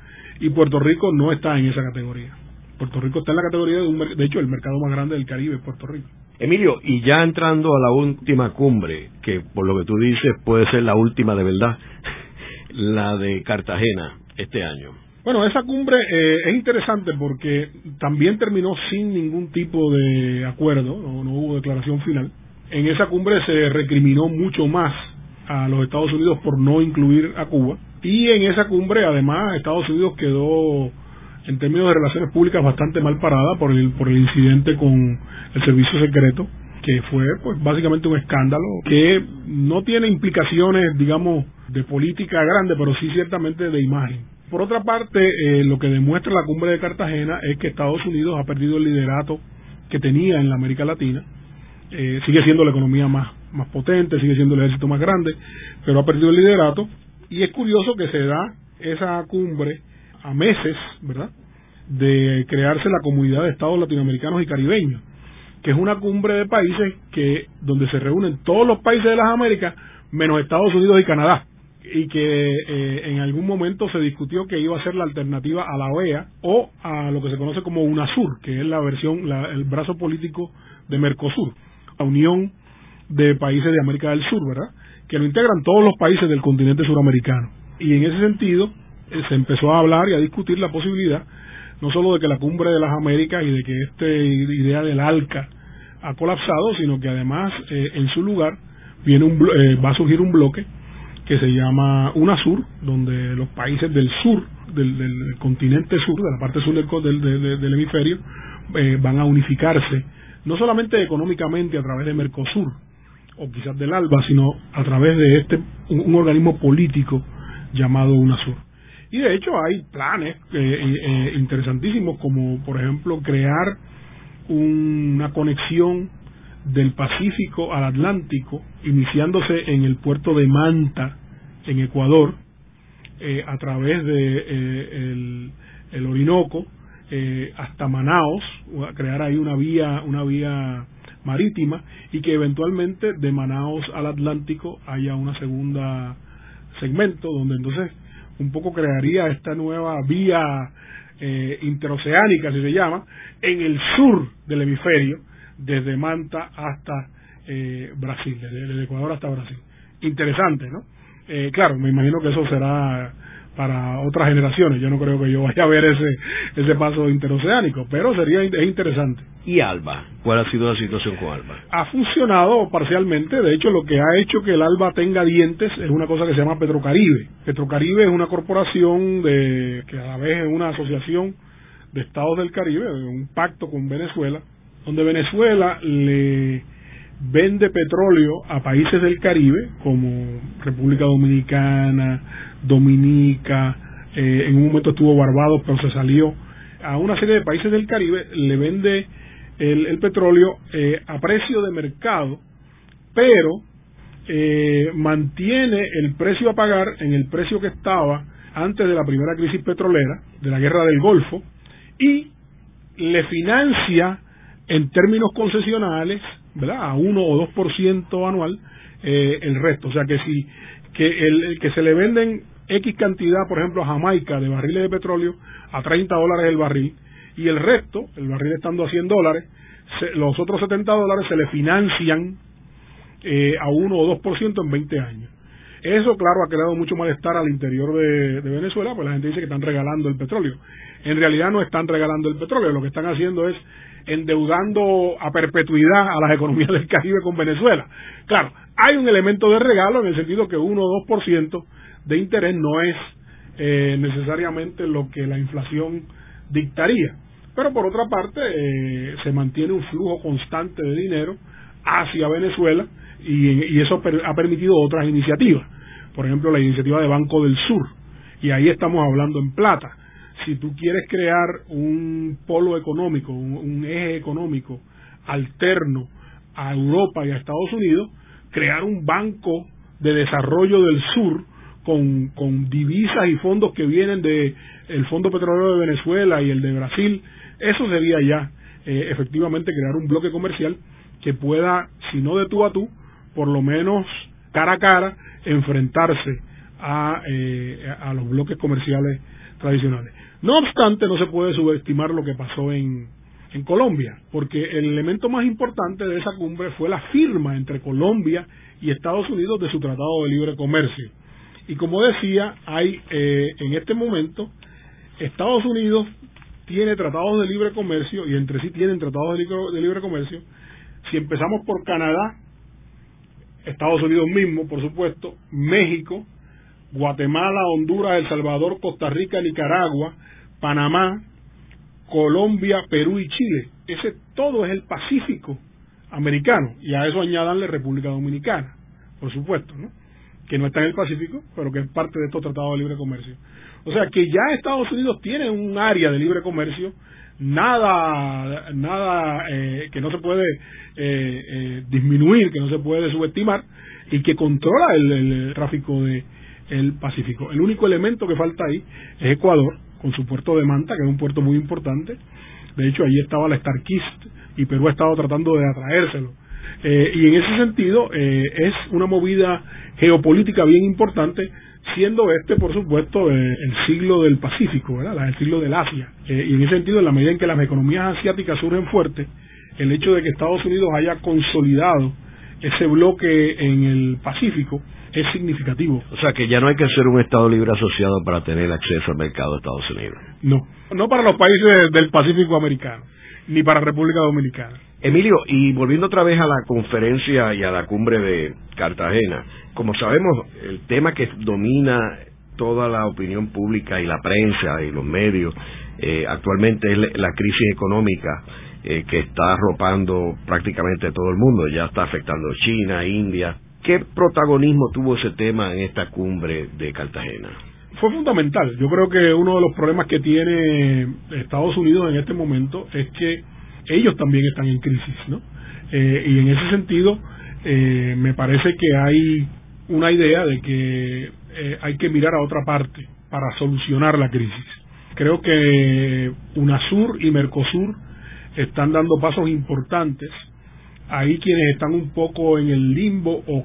Speaker 3: Y Puerto Rico no está en esa categoría. Puerto Rico está en la categoría de, un, de hecho, el mercado más grande del Caribe Puerto Rico.
Speaker 2: Emilio, y ya entrando a la última cumbre, que por lo que tú dices puede ser la última de verdad, la de Cartagena este año.
Speaker 3: Bueno, esa cumbre eh, es interesante porque también terminó sin ningún tipo de acuerdo, no, hubo declaración final. En esa cumbre se recriminó mucho más a los Estados Unidos por no incluir a Cuba. Y en esa cumbre, además, Estados Unidos quedó en términos de relaciones públicas bastante mal parada por el, por el incidente con el servicio secreto que fue pues básicamente un escándalo que no tiene implicaciones digamos de política grande pero sí ciertamente de imagen por otra parte eh, lo que demuestra la cumbre de Cartagena es que Estados Unidos ha perdido el liderato que tenía en la América Latina. Eh, sigue siendo la economía más más potente sigue siendo el ejército más grande pero ha perdido el liderato. Y es curioso que se da esa cumbre a meses, ¿verdad?, de crearse la comunidad de estados latinoamericanos y caribeños, que es una cumbre de países que donde se reúnen todos los países de las Américas menos Estados Unidos y Canadá y que eh, en algún momento se discutió que iba a ser la alternativa a la OEA o a lo que se conoce como UNASUR, que es la versión, el brazo político de Mercosur, la unión de países de América del Sur, ¿verdad? Que lo integran todos los países del continente suramericano. Y en ese sentido, eh, se empezó a hablar y a discutir la posibilidad no solo de que la cumbre de las Américas y de que esta idea del ALCA ha colapsado, sino que además eh, en su lugar viene un, eh, va a surgir un bloque que se llama UNASUR, donde los países del sur, del, continente sur, de la parte sur del, del, del hemisferio, van a unificarse no solamente económicamente a través de Mercosur o quizás del ALBA, sino a través de este un, organismo político llamado UNASUR. Y de hecho hay planes eh, eh, interesantísimos como por ejemplo crear una conexión del Pacífico al Atlántico, iniciándose en el puerto de Manta, en Ecuador, eh, a través de eh, el, Orinoco eh, hasta Manaos, crear ahí una vía, una vía marítima y que eventualmente de Manaos al Atlántico haya una segunda segmento donde entonces un poco crearía esta nueva vía interoceánica, si se llama, en el sur del hemisferio, desde Manta hasta Brasil, desde Ecuador hasta Brasil. Interesante, ¿no? Eh, claro, me imagino que eso será para otras generaciones. Yo no creo que yo vaya a ver ese ese paso interoceánico, pero sería es interesante.
Speaker 2: ¿Y ALBA? ¿Cuál ha sido la situación con ALBA?
Speaker 3: Ha funcionado parcialmente. De hecho, lo que ha hecho que el ALBA tenga dientes es una cosa que se llama Petrocaribe. Petrocaribe es una corporación de que a la vez es una asociación de estados del Caribe, un pacto con Venezuela, donde Venezuela le vende petróleo a países del Caribe como República Dominicana, Dominica, eh, en un momento estuvo Barbados pero se salió a una serie de países del Caribe, le vende el, petróleo eh, a precio de mercado, pero eh, mantiene el precio a pagar en el precio que estaba antes de la primera crisis petrolera, de la guerra del Golfo, y le financia en términos concesionales ¿verdad? A 1 o 2% anual eh, el resto. O sea que si que el, que se le venden X cantidad, por ejemplo, a Jamaica de barriles de petróleo a 30 dólares el barril y el resto, el barril estando a 100 dólares, los otros 70 dólares se le financian eh, a 1 o 2% en 20 años. Eso, claro, ha creado mucho malestar al interior de, Venezuela, pues la gente dice que están regalando el petróleo. En realidad no están regalando el petróleo, lo que están haciendo es endeudando a perpetuidad a las economías del Caribe con Venezuela. Claro, hay un elemento de regalo en el sentido que 1 o 2% de interés no es eh, necesariamente lo que la inflación dictaría. Pero por otra parte, eh, se mantiene un flujo constante de dinero hacia Venezuela y, y eso ha permitido otras iniciativas. Por ejemplo, la iniciativa de Banco del Sur. Y ahí estamos hablando en plata si tú quieres crear un polo económico, un, eje económico alterno a Europa y a Estados Unidos, crear un banco de desarrollo del sur con, con divisas y fondos que vienen de el Fondo Petrolero de Venezuela y el de Brasil, eso sería ya eh, efectivamente crear un bloque comercial que pueda, si no de tú a tú, por lo menos cara a cara, enfrentarse a, eh, a los bloques comerciales tradicionales. No obstante, no se puede subestimar lo que pasó en, en Colombia, porque el elemento más importante de esa cumbre fue la firma entre Colombia y Estados Unidos de su Tratado de Libre Comercio. Y como decía, hay eh, en este momento Estados Unidos tiene tratados de libre comercio y entre sí tienen tratados de libre comercio. Si empezamos por Canadá, Estados Unidos mismo, por supuesto, México, Guatemala, Honduras, El Salvador, Costa Rica, Nicaragua, Panamá, Colombia, Perú y Chile. Ese todo es el Pacífico americano. Y a eso añadanle República Dominicana, por supuesto, ¿no? que no está en el Pacífico, pero que es parte de estos tratados de libre comercio. O sea que ya Estados Unidos tiene un área de libre comercio, nada, nada eh, que no se puede eh, eh, disminuir, que no se puede subestimar, y que controla el, el tráfico de, el Pacífico. El único elemento que falta ahí es Ecuador, con su puerto de Manta, que es un puerto muy importante. De hecho, allí estaba la Starkist y Perú ha estado tratando de atraérselo. Eh, y en ese sentido, eh, es una movida geopolítica bien importante, siendo este, por supuesto, eh, el siglo del Pacífico, ¿verdad? el siglo del Asia. y en ese sentido, en la medida en que las economías asiáticas surgen fuertes, el hecho de que Estados Unidos haya consolidado ese bloque en el Pacífico, es significativo.
Speaker 2: O sea que ya no hay que ser un Estado libre asociado para tener acceso al mercado de Estados Unidos.
Speaker 3: No, no para los países del Pacífico americano, ni para República Dominicana.
Speaker 2: Emilio, y volviendo otra vez a la conferencia y a la cumbre de Cartagena, como sabemos, el tema que domina toda la opinión pública y la prensa y los medios eh, actualmente es la crisis económica eh, que está arropando prácticamente todo el mundo, ya está afectando China, India. ¿Qué protagonismo tuvo ese tema en esta cumbre de Cartagena?
Speaker 3: Fue fundamental. Yo creo que uno de los problemas que tiene Estados Unidos en este momento es que ellos también están en crisis, ¿no? Eh, y en ese sentido, eh, me parece que hay una idea de que eh, hay que mirar a otra parte para solucionar la crisis. Creo que UNASUR y Mercosur están dando pasos importantes. Ahí quienes están un poco en el limbo o,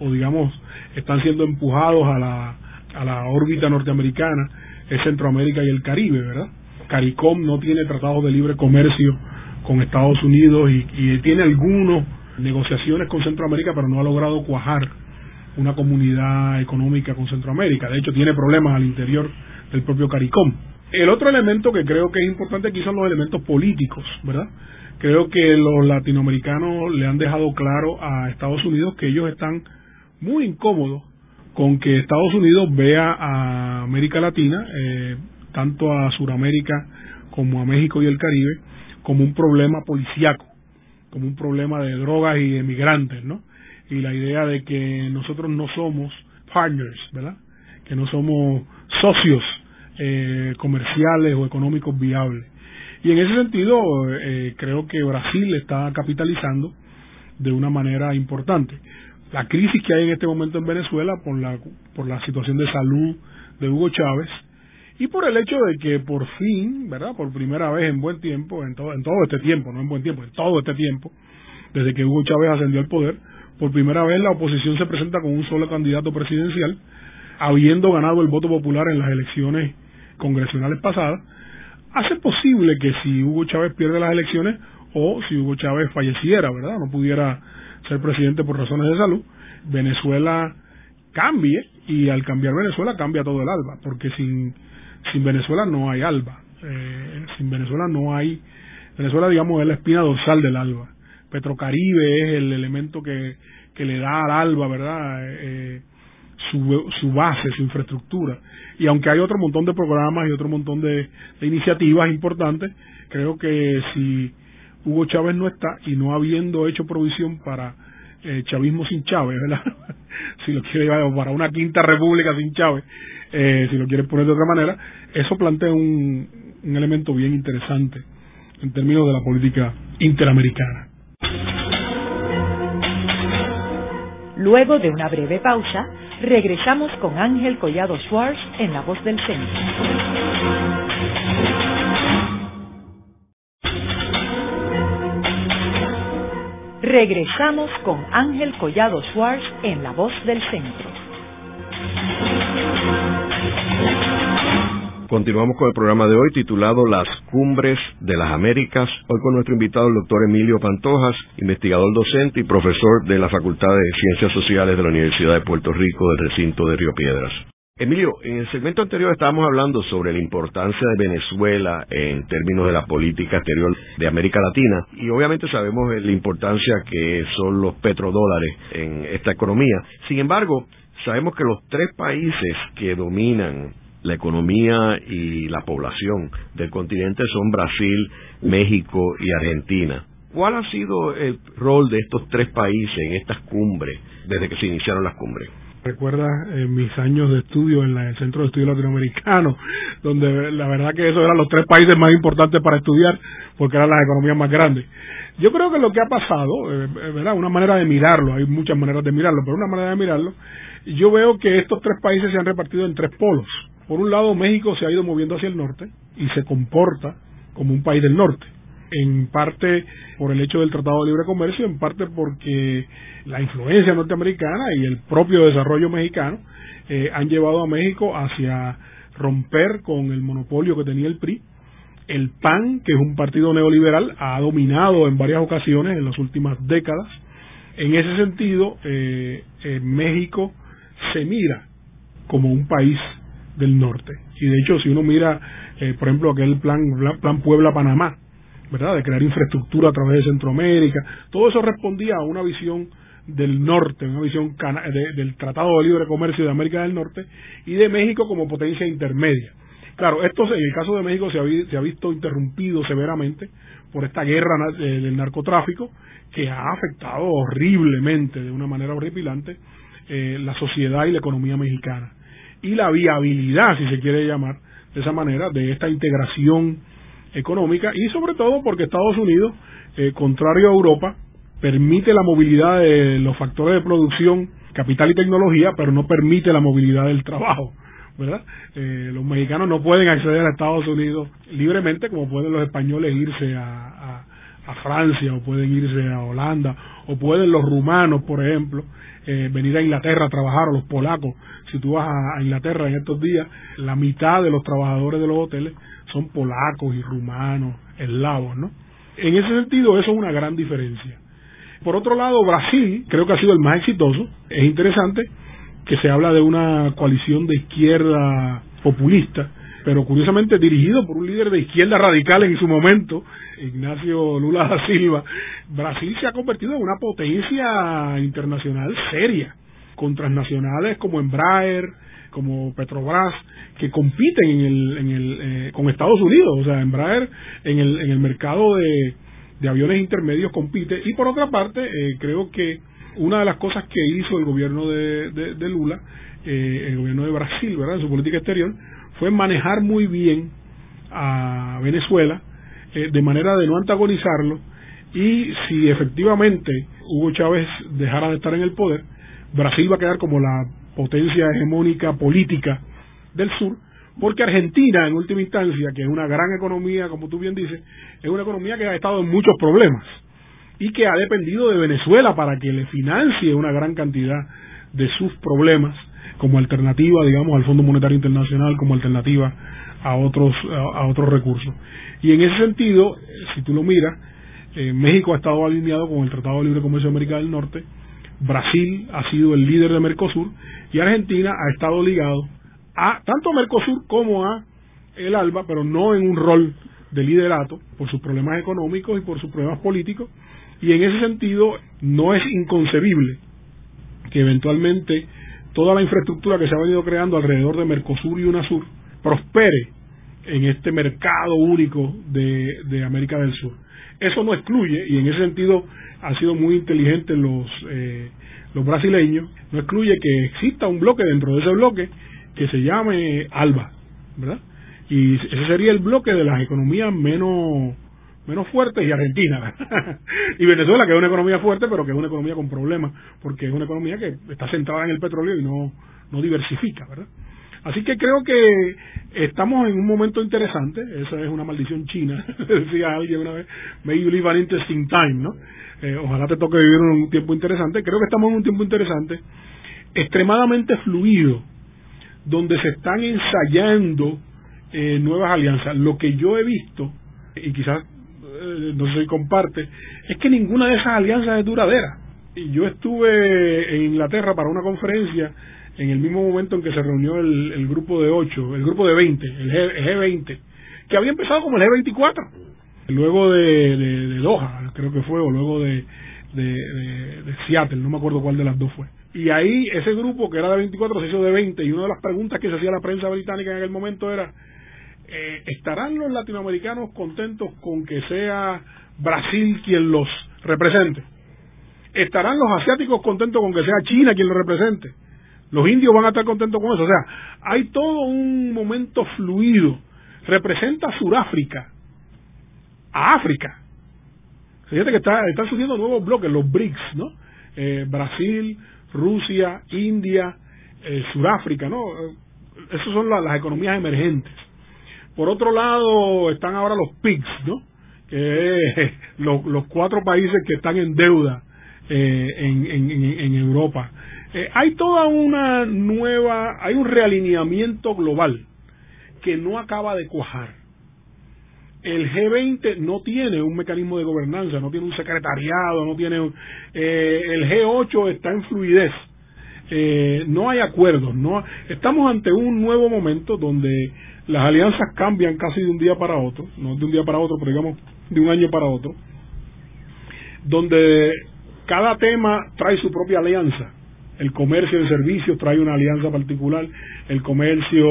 Speaker 3: o, digamos están siendo empujados a la, a la órbita norteamericana es Centroamérica y el Caribe, ¿verdad? CARICOM no tiene tratados de libre comercio con Estados Unidos y, y tiene algunas negociaciones con Centroamérica, pero no ha logrado cuajar una comunidad económica con Centroamérica. De hecho, tiene problemas al interior del propio CARICOM. El otro elemento que creo que es importante aquí son los elementos políticos, ¿verdad? Creo que los latinoamericanos le han dejado claro a Estados Unidos que ellos están muy incómodos con que Estados Unidos vea a América Latina, eh, tanto a Sudamérica como a México y el Caribe, como un problema policíaco, como un problema de drogas y de migrantes, ¿no? y la idea de que nosotros no somos partners, ¿verdad? Que no somos socios eh, comerciales o económicos viables. Y en ese sentido, eh, creo que Brasil está capitalizando de una manera importante. La crisis que hay en este momento en Venezuela por la, por la situación de salud de Hugo Chávez y por el hecho de que por fin, ¿verdad? Por primera vez en buen tiempo, en todo, en todo este tiempo, no en buen tiempo, en todo este tiempo, desde que Hugo Chávez ascendió al poder, por primera vez la oposición se presenta con un solo candidato presidencial, habiendo ganado el voto popular en las elecciones congresionales pasadas, hace posible que si Hugo Chávez pierde las elecciones o si Hugo Chávez falleciera, ¿verdad? No pudiera ser presidente por razones de salud, Venezuela cambie y al cambiar Venezuela cambia todo el ALBA, porque sin, sin Venezuela no hay ALBA, eh, sin Venezuela no hay, Venezuela digamos es la espina dorsal del ALBA Petrocaribe es el elemento que, que le da al ALBA, ¿verdad? Eh, su, base, su infraestructura. Y aunque hay otro montón de programas y otro montón de, iniciativas importantes, creo que si Hugo Chávez no está y no habiendo hecho provisión para eh, chavismo sin Chávez, ¿verdad? si lo quiere llevar para una quinta república sin Chávez, eh, si lo quiere poner de otra manera, eso plantea un elemento bien interesante en términos de la política interamericana.
Speaker 1: Luego de una breve pausa, regresamos con Ángel Collado Schwartz en La Voz del Centro. Regresamos con Ángel Collado Schwartz en La Voz del Centro.
Speaker 2: Continuamos con el programa de hoy titulado Las Cumbres de las Américas. Hoy con nuestro invitado el doctor Emilio Pantojas, investigador docente y profesor de la Facultad de Ciencias Sociales de la Universidad de Puerto Rico del recinto de Río Piedras. Emilio, en el segmento anterior estábamos hablando sobre la importancia de Venezuela en términos de la política exterior de América Latina y obviamente sabemos la importancia que son los petrodólares en esta economía. Sin embargo, sabemos que los tres países que dominan la economía y la población del continente son Brasil, México y Argentina. ¿Cuál ha sido el rol de estos tres países en estas cumbres desde que se iniciaron las cumbres?
Speaker 3: Recuerda mis años de estudio en el Centro de Estudios Latinoamericanos, donde la verdad que esos eran los tres países más importantes para estudiar, porque eran las economías más grandes. Yo creo que lo que ha pasado, eh, eh. Una manera de mirarlo, hay muchas maneras de mirarlo, pero una manera de mirarlo, yo veo que estos tres países se han repartido en tres polos. Por un lado, México se ha ido moviendo hacia el norte y se comporta como un país del norte. En parte por el hecho del Tratado de Libre Comercio, en parte porque la influencia norteamericana y el propio desarrollo mexicano eh, han llevado a México hacia romper con el monopolio que tenía el PRI. El PAN, que es un partido neoliberal, ha dominado en varias ocasiones en las últimas décadas. En ese sentido, eh, eh, México se mira como un país del norte. Y de hecho, si uno mira, eh, por ejemplo, aquel plan, plan Puebla-Panamá, ¿verdad? De crear infraestructura a través de Centroamérica, todo eso respondía a una visión del norte, una visión del Tratado de Libre Comercio de América del Norte y de México como potencia intermedia. Claro, esto en el caso de México se ha, se ha visto interrumpido severamente por esta guerra eh, del narcotráfico que ha afectado horriblemente, de una manera horripilante, eh, la sociedad y la economía mexicana. Y la viabilidad, si se quiere llamar de esa manera, de esta integración económica y sobre todo porque Estados Unidos, eh, contrario a Europa, permite la movilidad de los factores de producción, capital y tecnología, pero no permite la movilidad del trabajo. ¿verdad? Eh, los mexicanos no pueden acceder a Estados Unidos libremente como pueden los españoles irse a, a, Francia o pueden irse a Holanda o pueden los rumanos, por ejemplo, eh, venir a Inglaterra a trabajar o los polacos. Si tú vas a, Inglaterra en estos días, la mitad de los trabajadores de los hoteles son polacos y rumanos, eslavos, ¿no? En ese sentido, eso es una gran diferencia. Por otro lado, Brasil creo que ha sido el más exitoso. Es interesante que se habla de una coalición de izquierda populista, pero curiosamente dirigido por un líder de izquierda radical en su momento, Ignacio Lula da Silva. Brasil se ha convertido en una potencia internacional seria, con transnacionales como Embraer, como Petrobras, que compiten en el, en el, eh, con Estados Unidos. O sea, Embraer en el, en el mercado de, de aviones intermedios compite. Y por otra parte, eh, creo que una de las cosas que hizo el gobierno de, de, Lula, eh, el gobierno de Brasil, ¿verdad?, en su política exterior, fue manejar muy bien a Venezuela eh, de manera de no antagonizarlo y si efectivamente Hugo Chávez dejara de estar en el poder, Brasil va a quedar como la potencia hegemónica política del sur, porque Argentina, en última instancia, que es una gran economía, como tú bien dices, es una economía que ha estado en muchos problemas y que ha dependido de Venezuela para que le financie una gran cantidad de sus problemas como alternativa, digamos, al Fondo Monetario Internacional, como alternativa a otros a, otros recursos. Y en ese sentido, si tú lo miras, eh, México ha estado alineado con el Tratado de Libre Comercio de América del Norte, Brasil ha sido el líder de Mercosur y Argentina ha estado ligado a tanto a Mercosur como a el ALBA, pero no en un rol de liderato por sus problemas económicos y por sus problemas políticos, y en ese sentido, no es inconcebible que eventualmente toda la infraestructura que se ha venido creando alrededor de Mercosur y UNASUR prospere en este mercado único de, América del Sur. Eso no excluye, y en ese sentido han sido muy inteligentes los, eh, los brasileños, no excluye que exista un bloque dentro de ese bloque que se llame ALBA, ¿verdad? Y ese sería el bloque de las economías menos menos fuerte y Argentina. y Venezuela, que es una economía fuerte, pero que es una economía con problemas, porque es una economía que está centrada en el petróleo y no, no diversifica, ¿verdad? Así que creo que estamos en un momento interesante, esa es una maldición china, decía alguien una vez, maybe live an interesting time, ¿no? Eh, ojalá te toque vivir un tiempo interesante, creo que estamos en un tiempo interesante, extremadamente fluido, donde se están ensayando eh, nuevas alianzas. Lo que yo he visto, y quizás no sé si comparte, es que ninguna de esas alianzas es duradera. Y yo estuve en Inglaterra para una conferencia en el mismo momento en que se reunió el, grupo de 8, el grupo de 20, el, G, 20 que había empezado como el G24, luego de, de, Doha, creo que fue, o luego de, de, Seattle, no me acuerdo cuál de las dos fue. Y ahí ese grupo que era de 24 se hizo de 20 y una de las preguntas que se hacía la prensa británica en aquel momento era eh, ¿estarán los latinoamericanos contentos con que sea Brasil quien los represente? ¿Estarán los asiáticos contentos con que sea China quien los represente? Los indios van a estar contentos con eso. O sea, hay todo un momento fluido. Representa a Sudáfrica, a África. Fíjate que está, están surgiendo nuevos bloques, los BRICS, ¿no? Eh, Brasil, Rusia, India, eh, Sudáfrica, ¿no? Eh, Esas son las economías emergentes. Por otro lado, están ahora los PIGS, ¿no? Que los, los cuatro países que están en deuda eh, en, en, Europa. Eh, hay toda una nueva, hay un realineamiento global que no acaba de cuajar. El G20 no tiene un mecanismo de gobernanza, no tiene un secretariado, no tiene un, eh, el G8 está en fluidez. Eh, no hay acuerdos, no estamos ante un nuevo momento donde las alianzas cambian casi de un día para otro, no de un día para otro, pero digamos de un año para otro, donde cada tema trae su propia alianza. el comercio de servicios trae una alianza particular, el comercio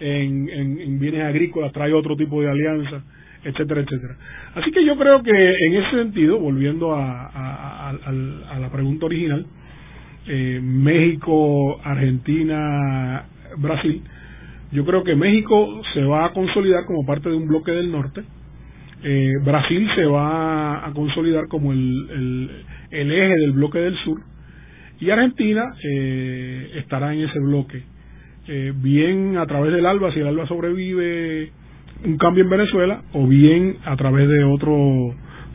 Speaker 3: en, en, bienes agrícolas trae otro tipo de alianza, etcétera, etcétera. Así que yo creo que en ese sentido, volviendo a, a, la pregunta original, eh, México, Argentina, Brasil, yo creo que México se va a consolidar como parte de un bloque del norte, eh, Brasil se va a consolidar como el, eje del bloque del sur y Argentina eh, estará en ese bloque. Eh, bien a través del ALBA, si el ALBA sobrevive un cambio en Venezuela, o bien a través de, otro,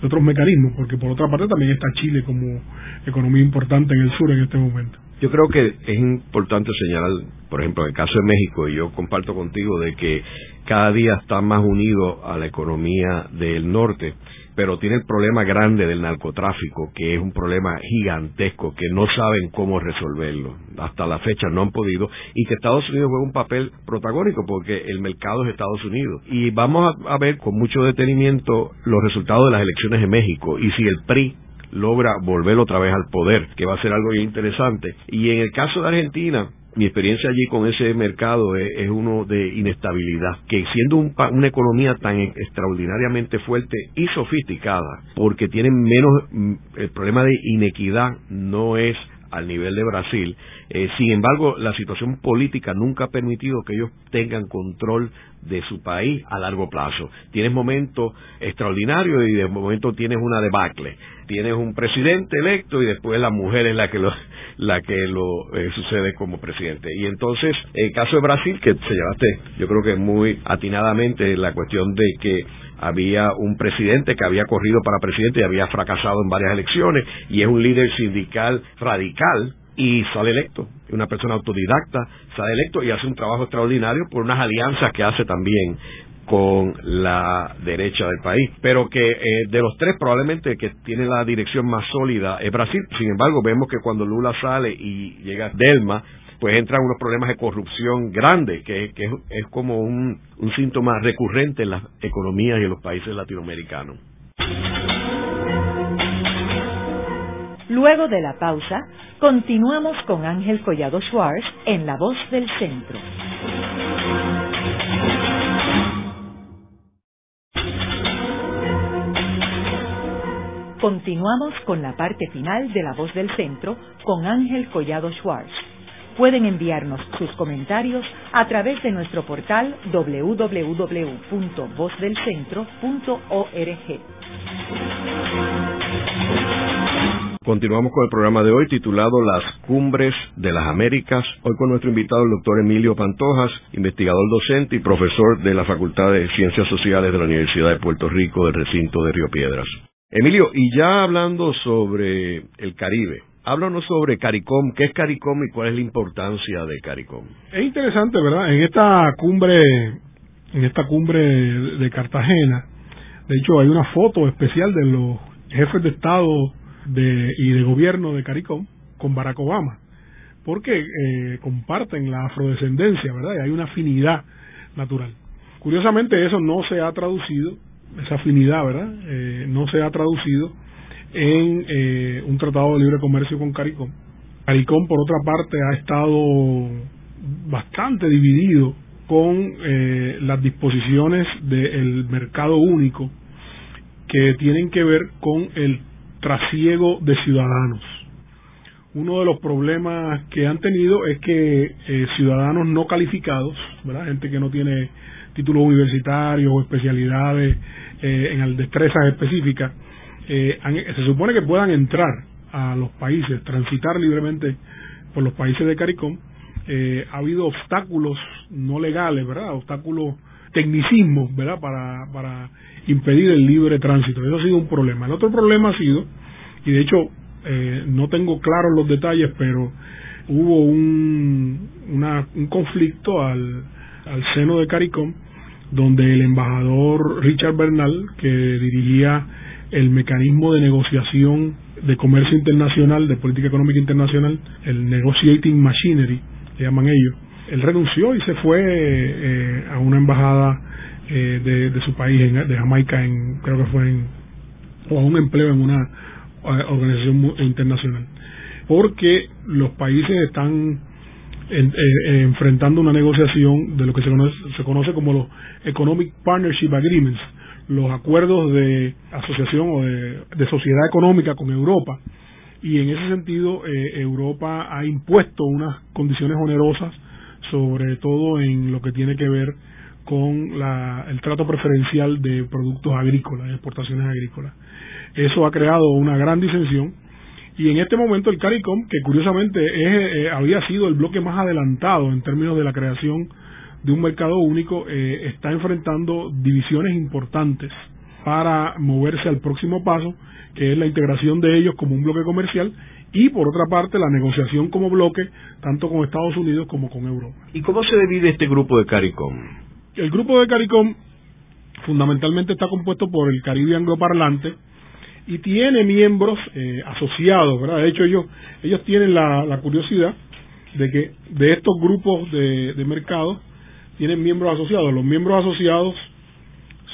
Speaker 3: de otros mecanismos, porque por otra parte también está Chile como economía importante en el sur en este momento.
Speaker 2: Yo creo que es importante señalar, por ejemplo, en el caso de México, y yo comparto contigo de que cada día está más unido a la economía del norte, pero tiene el problema grande del narcotráfico, que es un problema gigantesco, que no saben cómo resolverlo. Hasta la fecha no han podido, y que Estados Unidos juega un papel protagónico, porque el mercado es Estados Unidos. Y vamos a, ver con mucho detenimiento los resultados de las elecciones de México, y si el PRI logra volver otra vez al poder, que va a ser algo interesante. Y en el caso de Argentina, mi experiencia allí con ese mercado es, uno de inestabilidad, que siendo una economía tan extraordinariamente fuerte y sofisticada, porque tienen menos, mm, el problema de inequidad no es al nivel de Brasil. Eh, sin embargo, la situación política nunca ha permitido que ellos tengan control de su país a largo plazo. Tienes momentos extraordinarios y de momento tienes una debacle. Tienes un presidente electo y después la mujer es la que lo, la que lo eh, sucede como presidente. Y entonces, el caso de Brasil, que se llevaste, yo creo que muy atinadamente la cuestión de que había un presidente que había corrido para presidente y había fracasado en varias elecciones y es un líder sindical radical y sale electo. Una persona autodidacta sale electo y hace un trabajo extraordinario por unas alianzas que hace también con la derecha del país. Pero que eh, de los tres probablemente que tiene la dirección más sólida es Brasil. Sin embargo, vemos que cuando Lula sale y llega Delma, pues entran unos problemas de corrupción grandes, que, es, como un, un síntoma recurrente en las economías y en los países latinoamericanos.
Speaker 1: Luego de la pausa, continuamos con Ángel Collado Schwartz en La Voz del Centro. Continuamos con la parte final de La Voz del Centro con Ángel Collado Schwartz Pueden enviarnos sus comentarios a través de nuestro portal www.vozdelcentro.org.
Speaker 2: Continuamos con el programa de hoy titulado Las Cumbres de las Américas. Hoy con nuestro invitado el doctor Emilio Pantojas, investigador docente y profesor de la Facultad de Ciencias Sociales de la Universidad de Puerto Rico del recinto de Río Piedras. Emilio, y ya hablando sobre el Caribe, Háblanos sobre CARICOM, ¿qué es CARICOM y cuál es la importancia de CARICOM?
Speaker 3: Es interesante, ¿verdad? En esta cumbre, en esta cumbre de Cartagena, de hecho hay una foto especial de los jefes de Estado de, y de gobierno de CARICOM con Barack Obama, porque eh, comparten la afrodescendencia, ¿verdad? Y hay una afinidad natural. Curiosamente eso no se ha traducido, esa afinidad, ¿verdad? Eh, no se ha traducido en eh, un tratado de libre comercio con CARICOM. CARICOM, por otra parte, ha estado bastante dividido con eh, las disposiciones del mercado único que tienen que ver con el trasiego de ciudadanos. Uno de los problemas que han tenido es que eh, ciudadanos no calificados, gente que no tiene títulos universitarios o especialidades en destrezas específicas, eh, se supone que puedan entrar a los países, transitar libremente por los países de CARICOM, eh, ha habido obstáculos no legales, ¿verdad? Obstáculos tecnicismos, ¿verdad? Para, para impedir el libre tránsito. Eso ha sido un problema. El otro problema ha sido, y de hecho eh, no tengo claros los detalles, pero hubo un, un conflicto al, al seno de CARICOM, donde el embajador Richard Bernal, que dirigía el mecanismo de negociación de comercio internacional, de política económica internacional, el negotiating machinery, le llaman ellos. Él renunció y se fue eh, a una embajada eh, de, su país, de Jamaica, en, creo que fue en, o a un empleo en una eh, organización internacional. porque los países están eh, enfrentando una negociación de lo que se conoce, se conoce como los Economic Partnership Agreements, los acuerdos de asociación o de, sociedad económica con Europa. Y en ese sentido, eh, Europa ha impuesto unas condiciones onerosas, sobre todo en lo que tiene que ver con la, el trato preferencial de productos agrícolas, exportaciones agrícolas. Eso ha creado una gran disensión y en este momento el CARICOM, que curiosamente eh, había sido el bloque más adelantado en términos de la creación de un mercado único, eh, está enfrentando divisiones importantes para moverse al próximo paso, que es la integración de ellos como un bloque comercial y por otra parte la negociación como bloque tanto con Estados Unidos como con Europa.
Speaker 2: ¿Y cómo se divide este grupo de CARICOM?
Speaker 3: El grupo de CARICOM fundamentalmente está compuesto por el Caribe angloparlante, y tiene miembros eh, asociados, ¿verdad? De hecho, ellos, ellos tienen la, curiosidad de que de estos grupos de, de mercado tienen miembros asociados. Los miembros asociados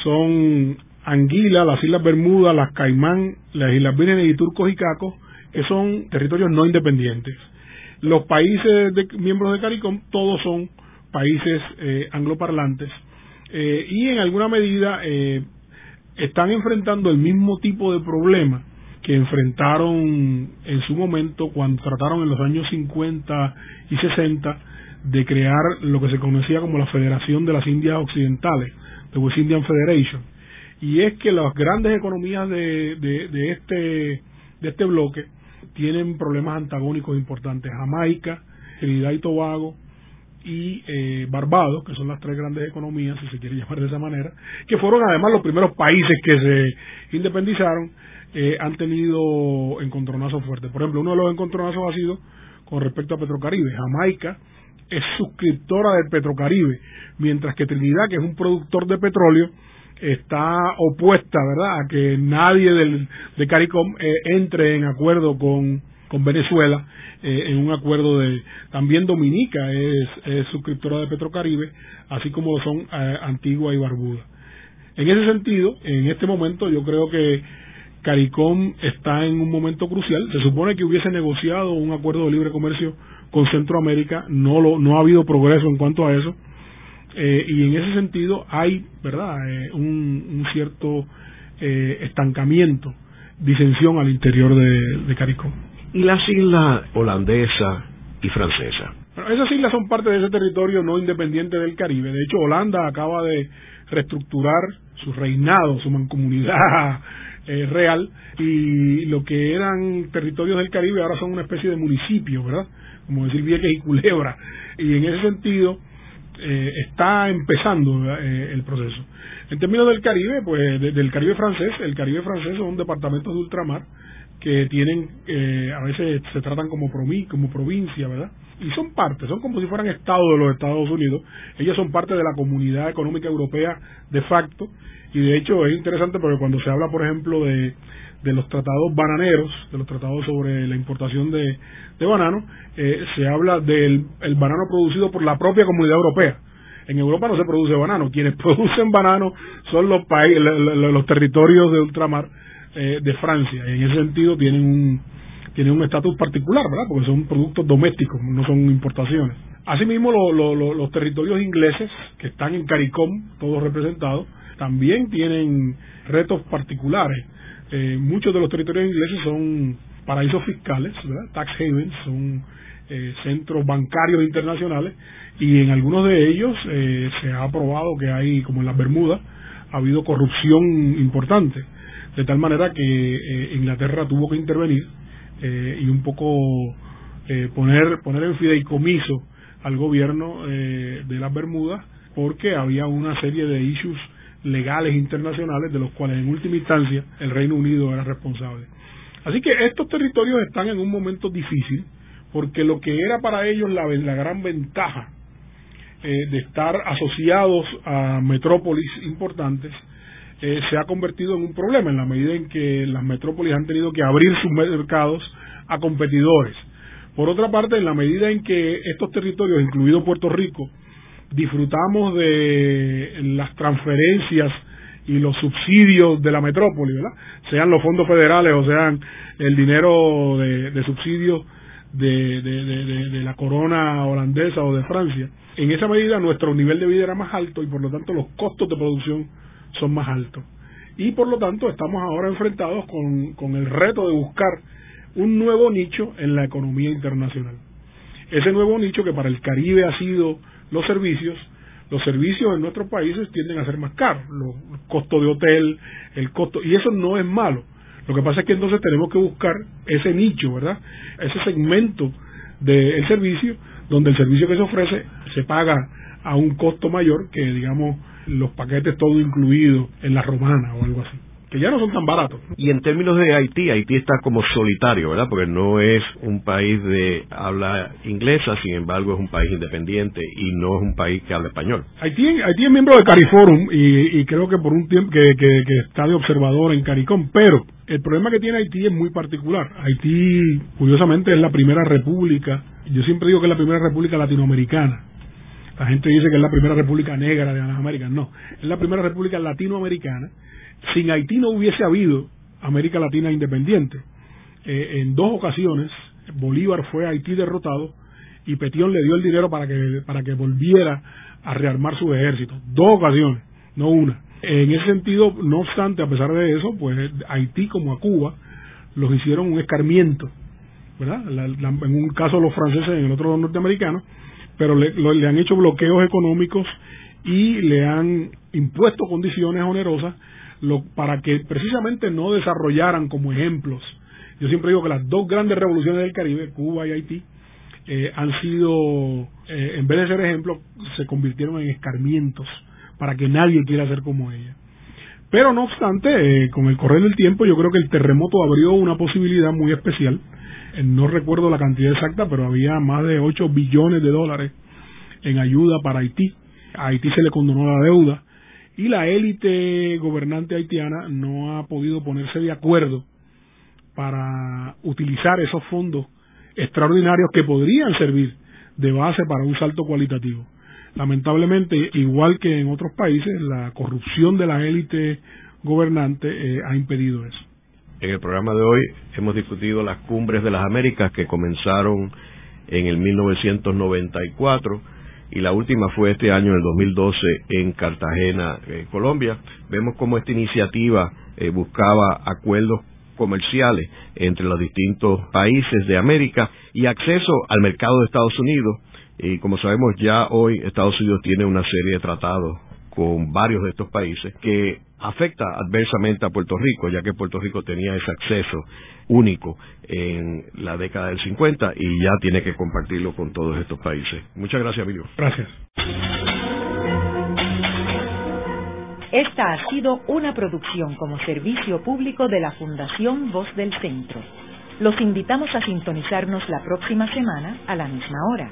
Speaker 3: son Anguila, las Islas Bermudas, las Caimán, las Islas Vírgenes y Turcos y Cacos, que son territorios no independientes. Los países de, miembros de CARICOM todos son países eh, angloparlantes eh, y en alguna medida eh, están enfrentando el mismo tipo de problema que enfrentaron en su momento cuando trataron en los años 50 y 60 de crear lo que se conocía como la Federación de las Indias Occidentales, the West Indian Federation. Y es que las grandes economías de, de, este, de este bloque tienen problemas antagónicos importantes. Jamaica, Trinidad y Tobago, y eh, Barbados, que son las tres grandes economías, si se quiere llamar de esa manera, que fueron además los primeros países que se independizaron, eh, han tenido encontronazos fuertes. Por ejemplo, uno de los encontronazos ha sido con respecto a Petrocaribe. Jamaica es suscriptora del Petrocaribe, mientras que Trinidad, que es un productor de petróleo, está opuesta, ¿verdad?, a que nadie del, de CARICOM eh, entre en acuerdo con con Venezuela eh, en un acuerdo de también Dominica es, suscriptora de Petrocaribe así como son eh, Antigua y Barbuda en ese sentido en este momento yo creo que CARICOM está en un momento crucial se supone que hubiese negociado un acuerdo de libre comercio con Centroamérica no lo no ha habido progreso en cuanto a eso eh, y en ese sentido hay verdad un, un, cierto estancamiento disensión al interior de, de CARICOM
Speaker 2: y las islas holandesa y francesa.
Speaker 3: esas islas son parte de ese territorio no independiente del Caribe. De hecho, Holanda acaba de reestructurar su reinado, su mancomunidad eh, real, y lo que eran territorios del Caribe ahora son una especie de municipio, ¿verdad? Como decir Vieques y Culebra. Y en ese sentido eh, está empezando eh, el proceso. En términos del Caribe, pues del Caribe francés, el Caribe francés son departamentos de ultramar que tienen, eh, a veces se tratan como, como provincia, ¿verdad? Y son parte, son como si fueran estados de los Estados Unidos. Ellos son parte de la comunidad económica europea de facto. Y de hecho es interesante porque cuando se habla, por ejemplo, de, de los tratados bananeros, de los tratados sobre la importación de, de banano, eh, se habla del el banano producido por la propia comunidad europea. En Europa no se produce banano, quienes producen banano son los países, los territorios de ultramar eh, de Francia. En ese sentido tienen un tienen un estatus particular, ¿verdad? Porque son productos domésticos, no son importaciones. Asimismo, los territorios ingleses que están en CARICOM, todos representados, también tienen retos particulares. Eh, muchos de los territorios ingleses son paraísos fiscales. Tax havens, son eh, centros bancarios internacionales y en algunos de ellos se ha probado que hay, como en las Bermudas, ha habido corrupción importante de tal manera que eh, Inglaterra tuvo que intervenir eh, y un poco eh, poner poner en fideicomiso al gobierno de las Bermudas porque había una serie de issues legales internacionales de los cuales en última instancia el Reino Unido era responsable. Así que estos territorios están en un momento difícil porque lo que era para ellos la, la gran ventaja de estar asociados a metrópolis importantes eh, se ha convertido en un problema en la medida en que las metrópolis han tenido que abrir sus mercados a competidores. Por otra parte, en la medida en que estos territorios, incluido Puerto Rico, disfrutamos de las transferencias y los subsidios de la metrópoli, ¿verdad? Sean los fondos federales o sean el dinero de, subsidios de, la corona holandesa o de Francia. En esa medida nuestro nivel de vida era más alto y por lo tanto los costos de producción son más altos. Y por lo tanto estamos ahora enfrentados con, con el reto de buscar un nuevo nicho en la economía internacional. Ese nuevo nicho que para el Caribe ha sido los servicios, los servicios en nuestros países tienden a ser más caros, los, costos de hotel, el costo, y eso no es malo. Lo que pasa es que entonces tenemos que buscar ese nicho, ¿verdad? Ese segmento del servicio, donde el servicio que se ofrece se paga a un costo mayor que, digamos, los paquetes todo incluidos en la romana o algo así que ya no son tan baratos.
Speaker 2: Y en términos de Haití, Haití está como solitario, ¿verdad? Porque no es un país de habla inglesa, sin embargo es un país independiente y no es un país que habla español.
Speaker 3: Haití, Haití es miembro de CARIFORUM y, creo que por un tiempo que, que, está de observador en CARICOM, pero el problema que tiene Haití es muy particular. Haití, curiosamente, es la primera república, yo siempre digo que es la primera república latinoamericana. La gente dice que es la primera república negra de las Américas. No, es la primera república latinoamericana sin Haití no hubiese habido América Latina independiente. Eh, en dos ocasiones Bolívar fue a Haití derrotado y Petión le dio el dinero para que, para que volviera a rearmar su ejército. Dos ocasiones, no una. En ese sentido, no obstante, a pesar de eso, pues Haití como a Cuba los hicieron un escarmiento, ¿verdad? en un caso los franceses, en el otro los norteamericanos, pero le, le han hecho bloqueos económicos y le han impuesto condiciones onerosas lo, para que precisamente no desarrollaran como ejemplos. Yo siempre digo que las dos grandes revoluciones del Caribe, Cuba y Haití, eh, han sido, eh, en vez de ser ejemplos, se convirtieron en escarmientos para que nadie quiera ser como ella. Pero no obstante, eh, con el correr del tiempo, yo creo que el terremoto abrió una posibilidad muy especial. no recuerdo la cantidad exacta, pero había más de 8 billones de dólares en ayuda para Haití. A Haití se le condonó la deuda y la élite gobernante haitiana no ha podido ponerse de acuerdo para utilizar esos fondos extraordinarios que podrían servir de base para un salto cualitativo. Lamentablemente, igual que en otros países, la corrupción de la élite gobernante eh, ha impedido eso.
Speaker 2: En el programa de hoy hemos discutido las cumbres de las Américas que comenzaron en el 1994 y la última fue este año, en el 2012, en Cartagena, eh, Colombia. Vemos cómo esta iniciativa eh, buscaba acuerdos comerciales entre los distintos países de América y acceso al mercado de Estados Unidos. Y como sabemos ya hoy Estados Unidos tiene una serie de tratados con varios de estos países que afecta adversamente a Puerto Rico, ya que Puerto Rico tenía ese acceso único en la década del 50 y ya tiene que compartirlo con todos estos países. Muchas gracias, Emilio.
Speaker 3: Gracias.
Speaker 1: Esta ha sido una producción como servicio público de la Fundación Voz del Centro. Los invitamos a sintonizarnos la próxima semana a la misma hora.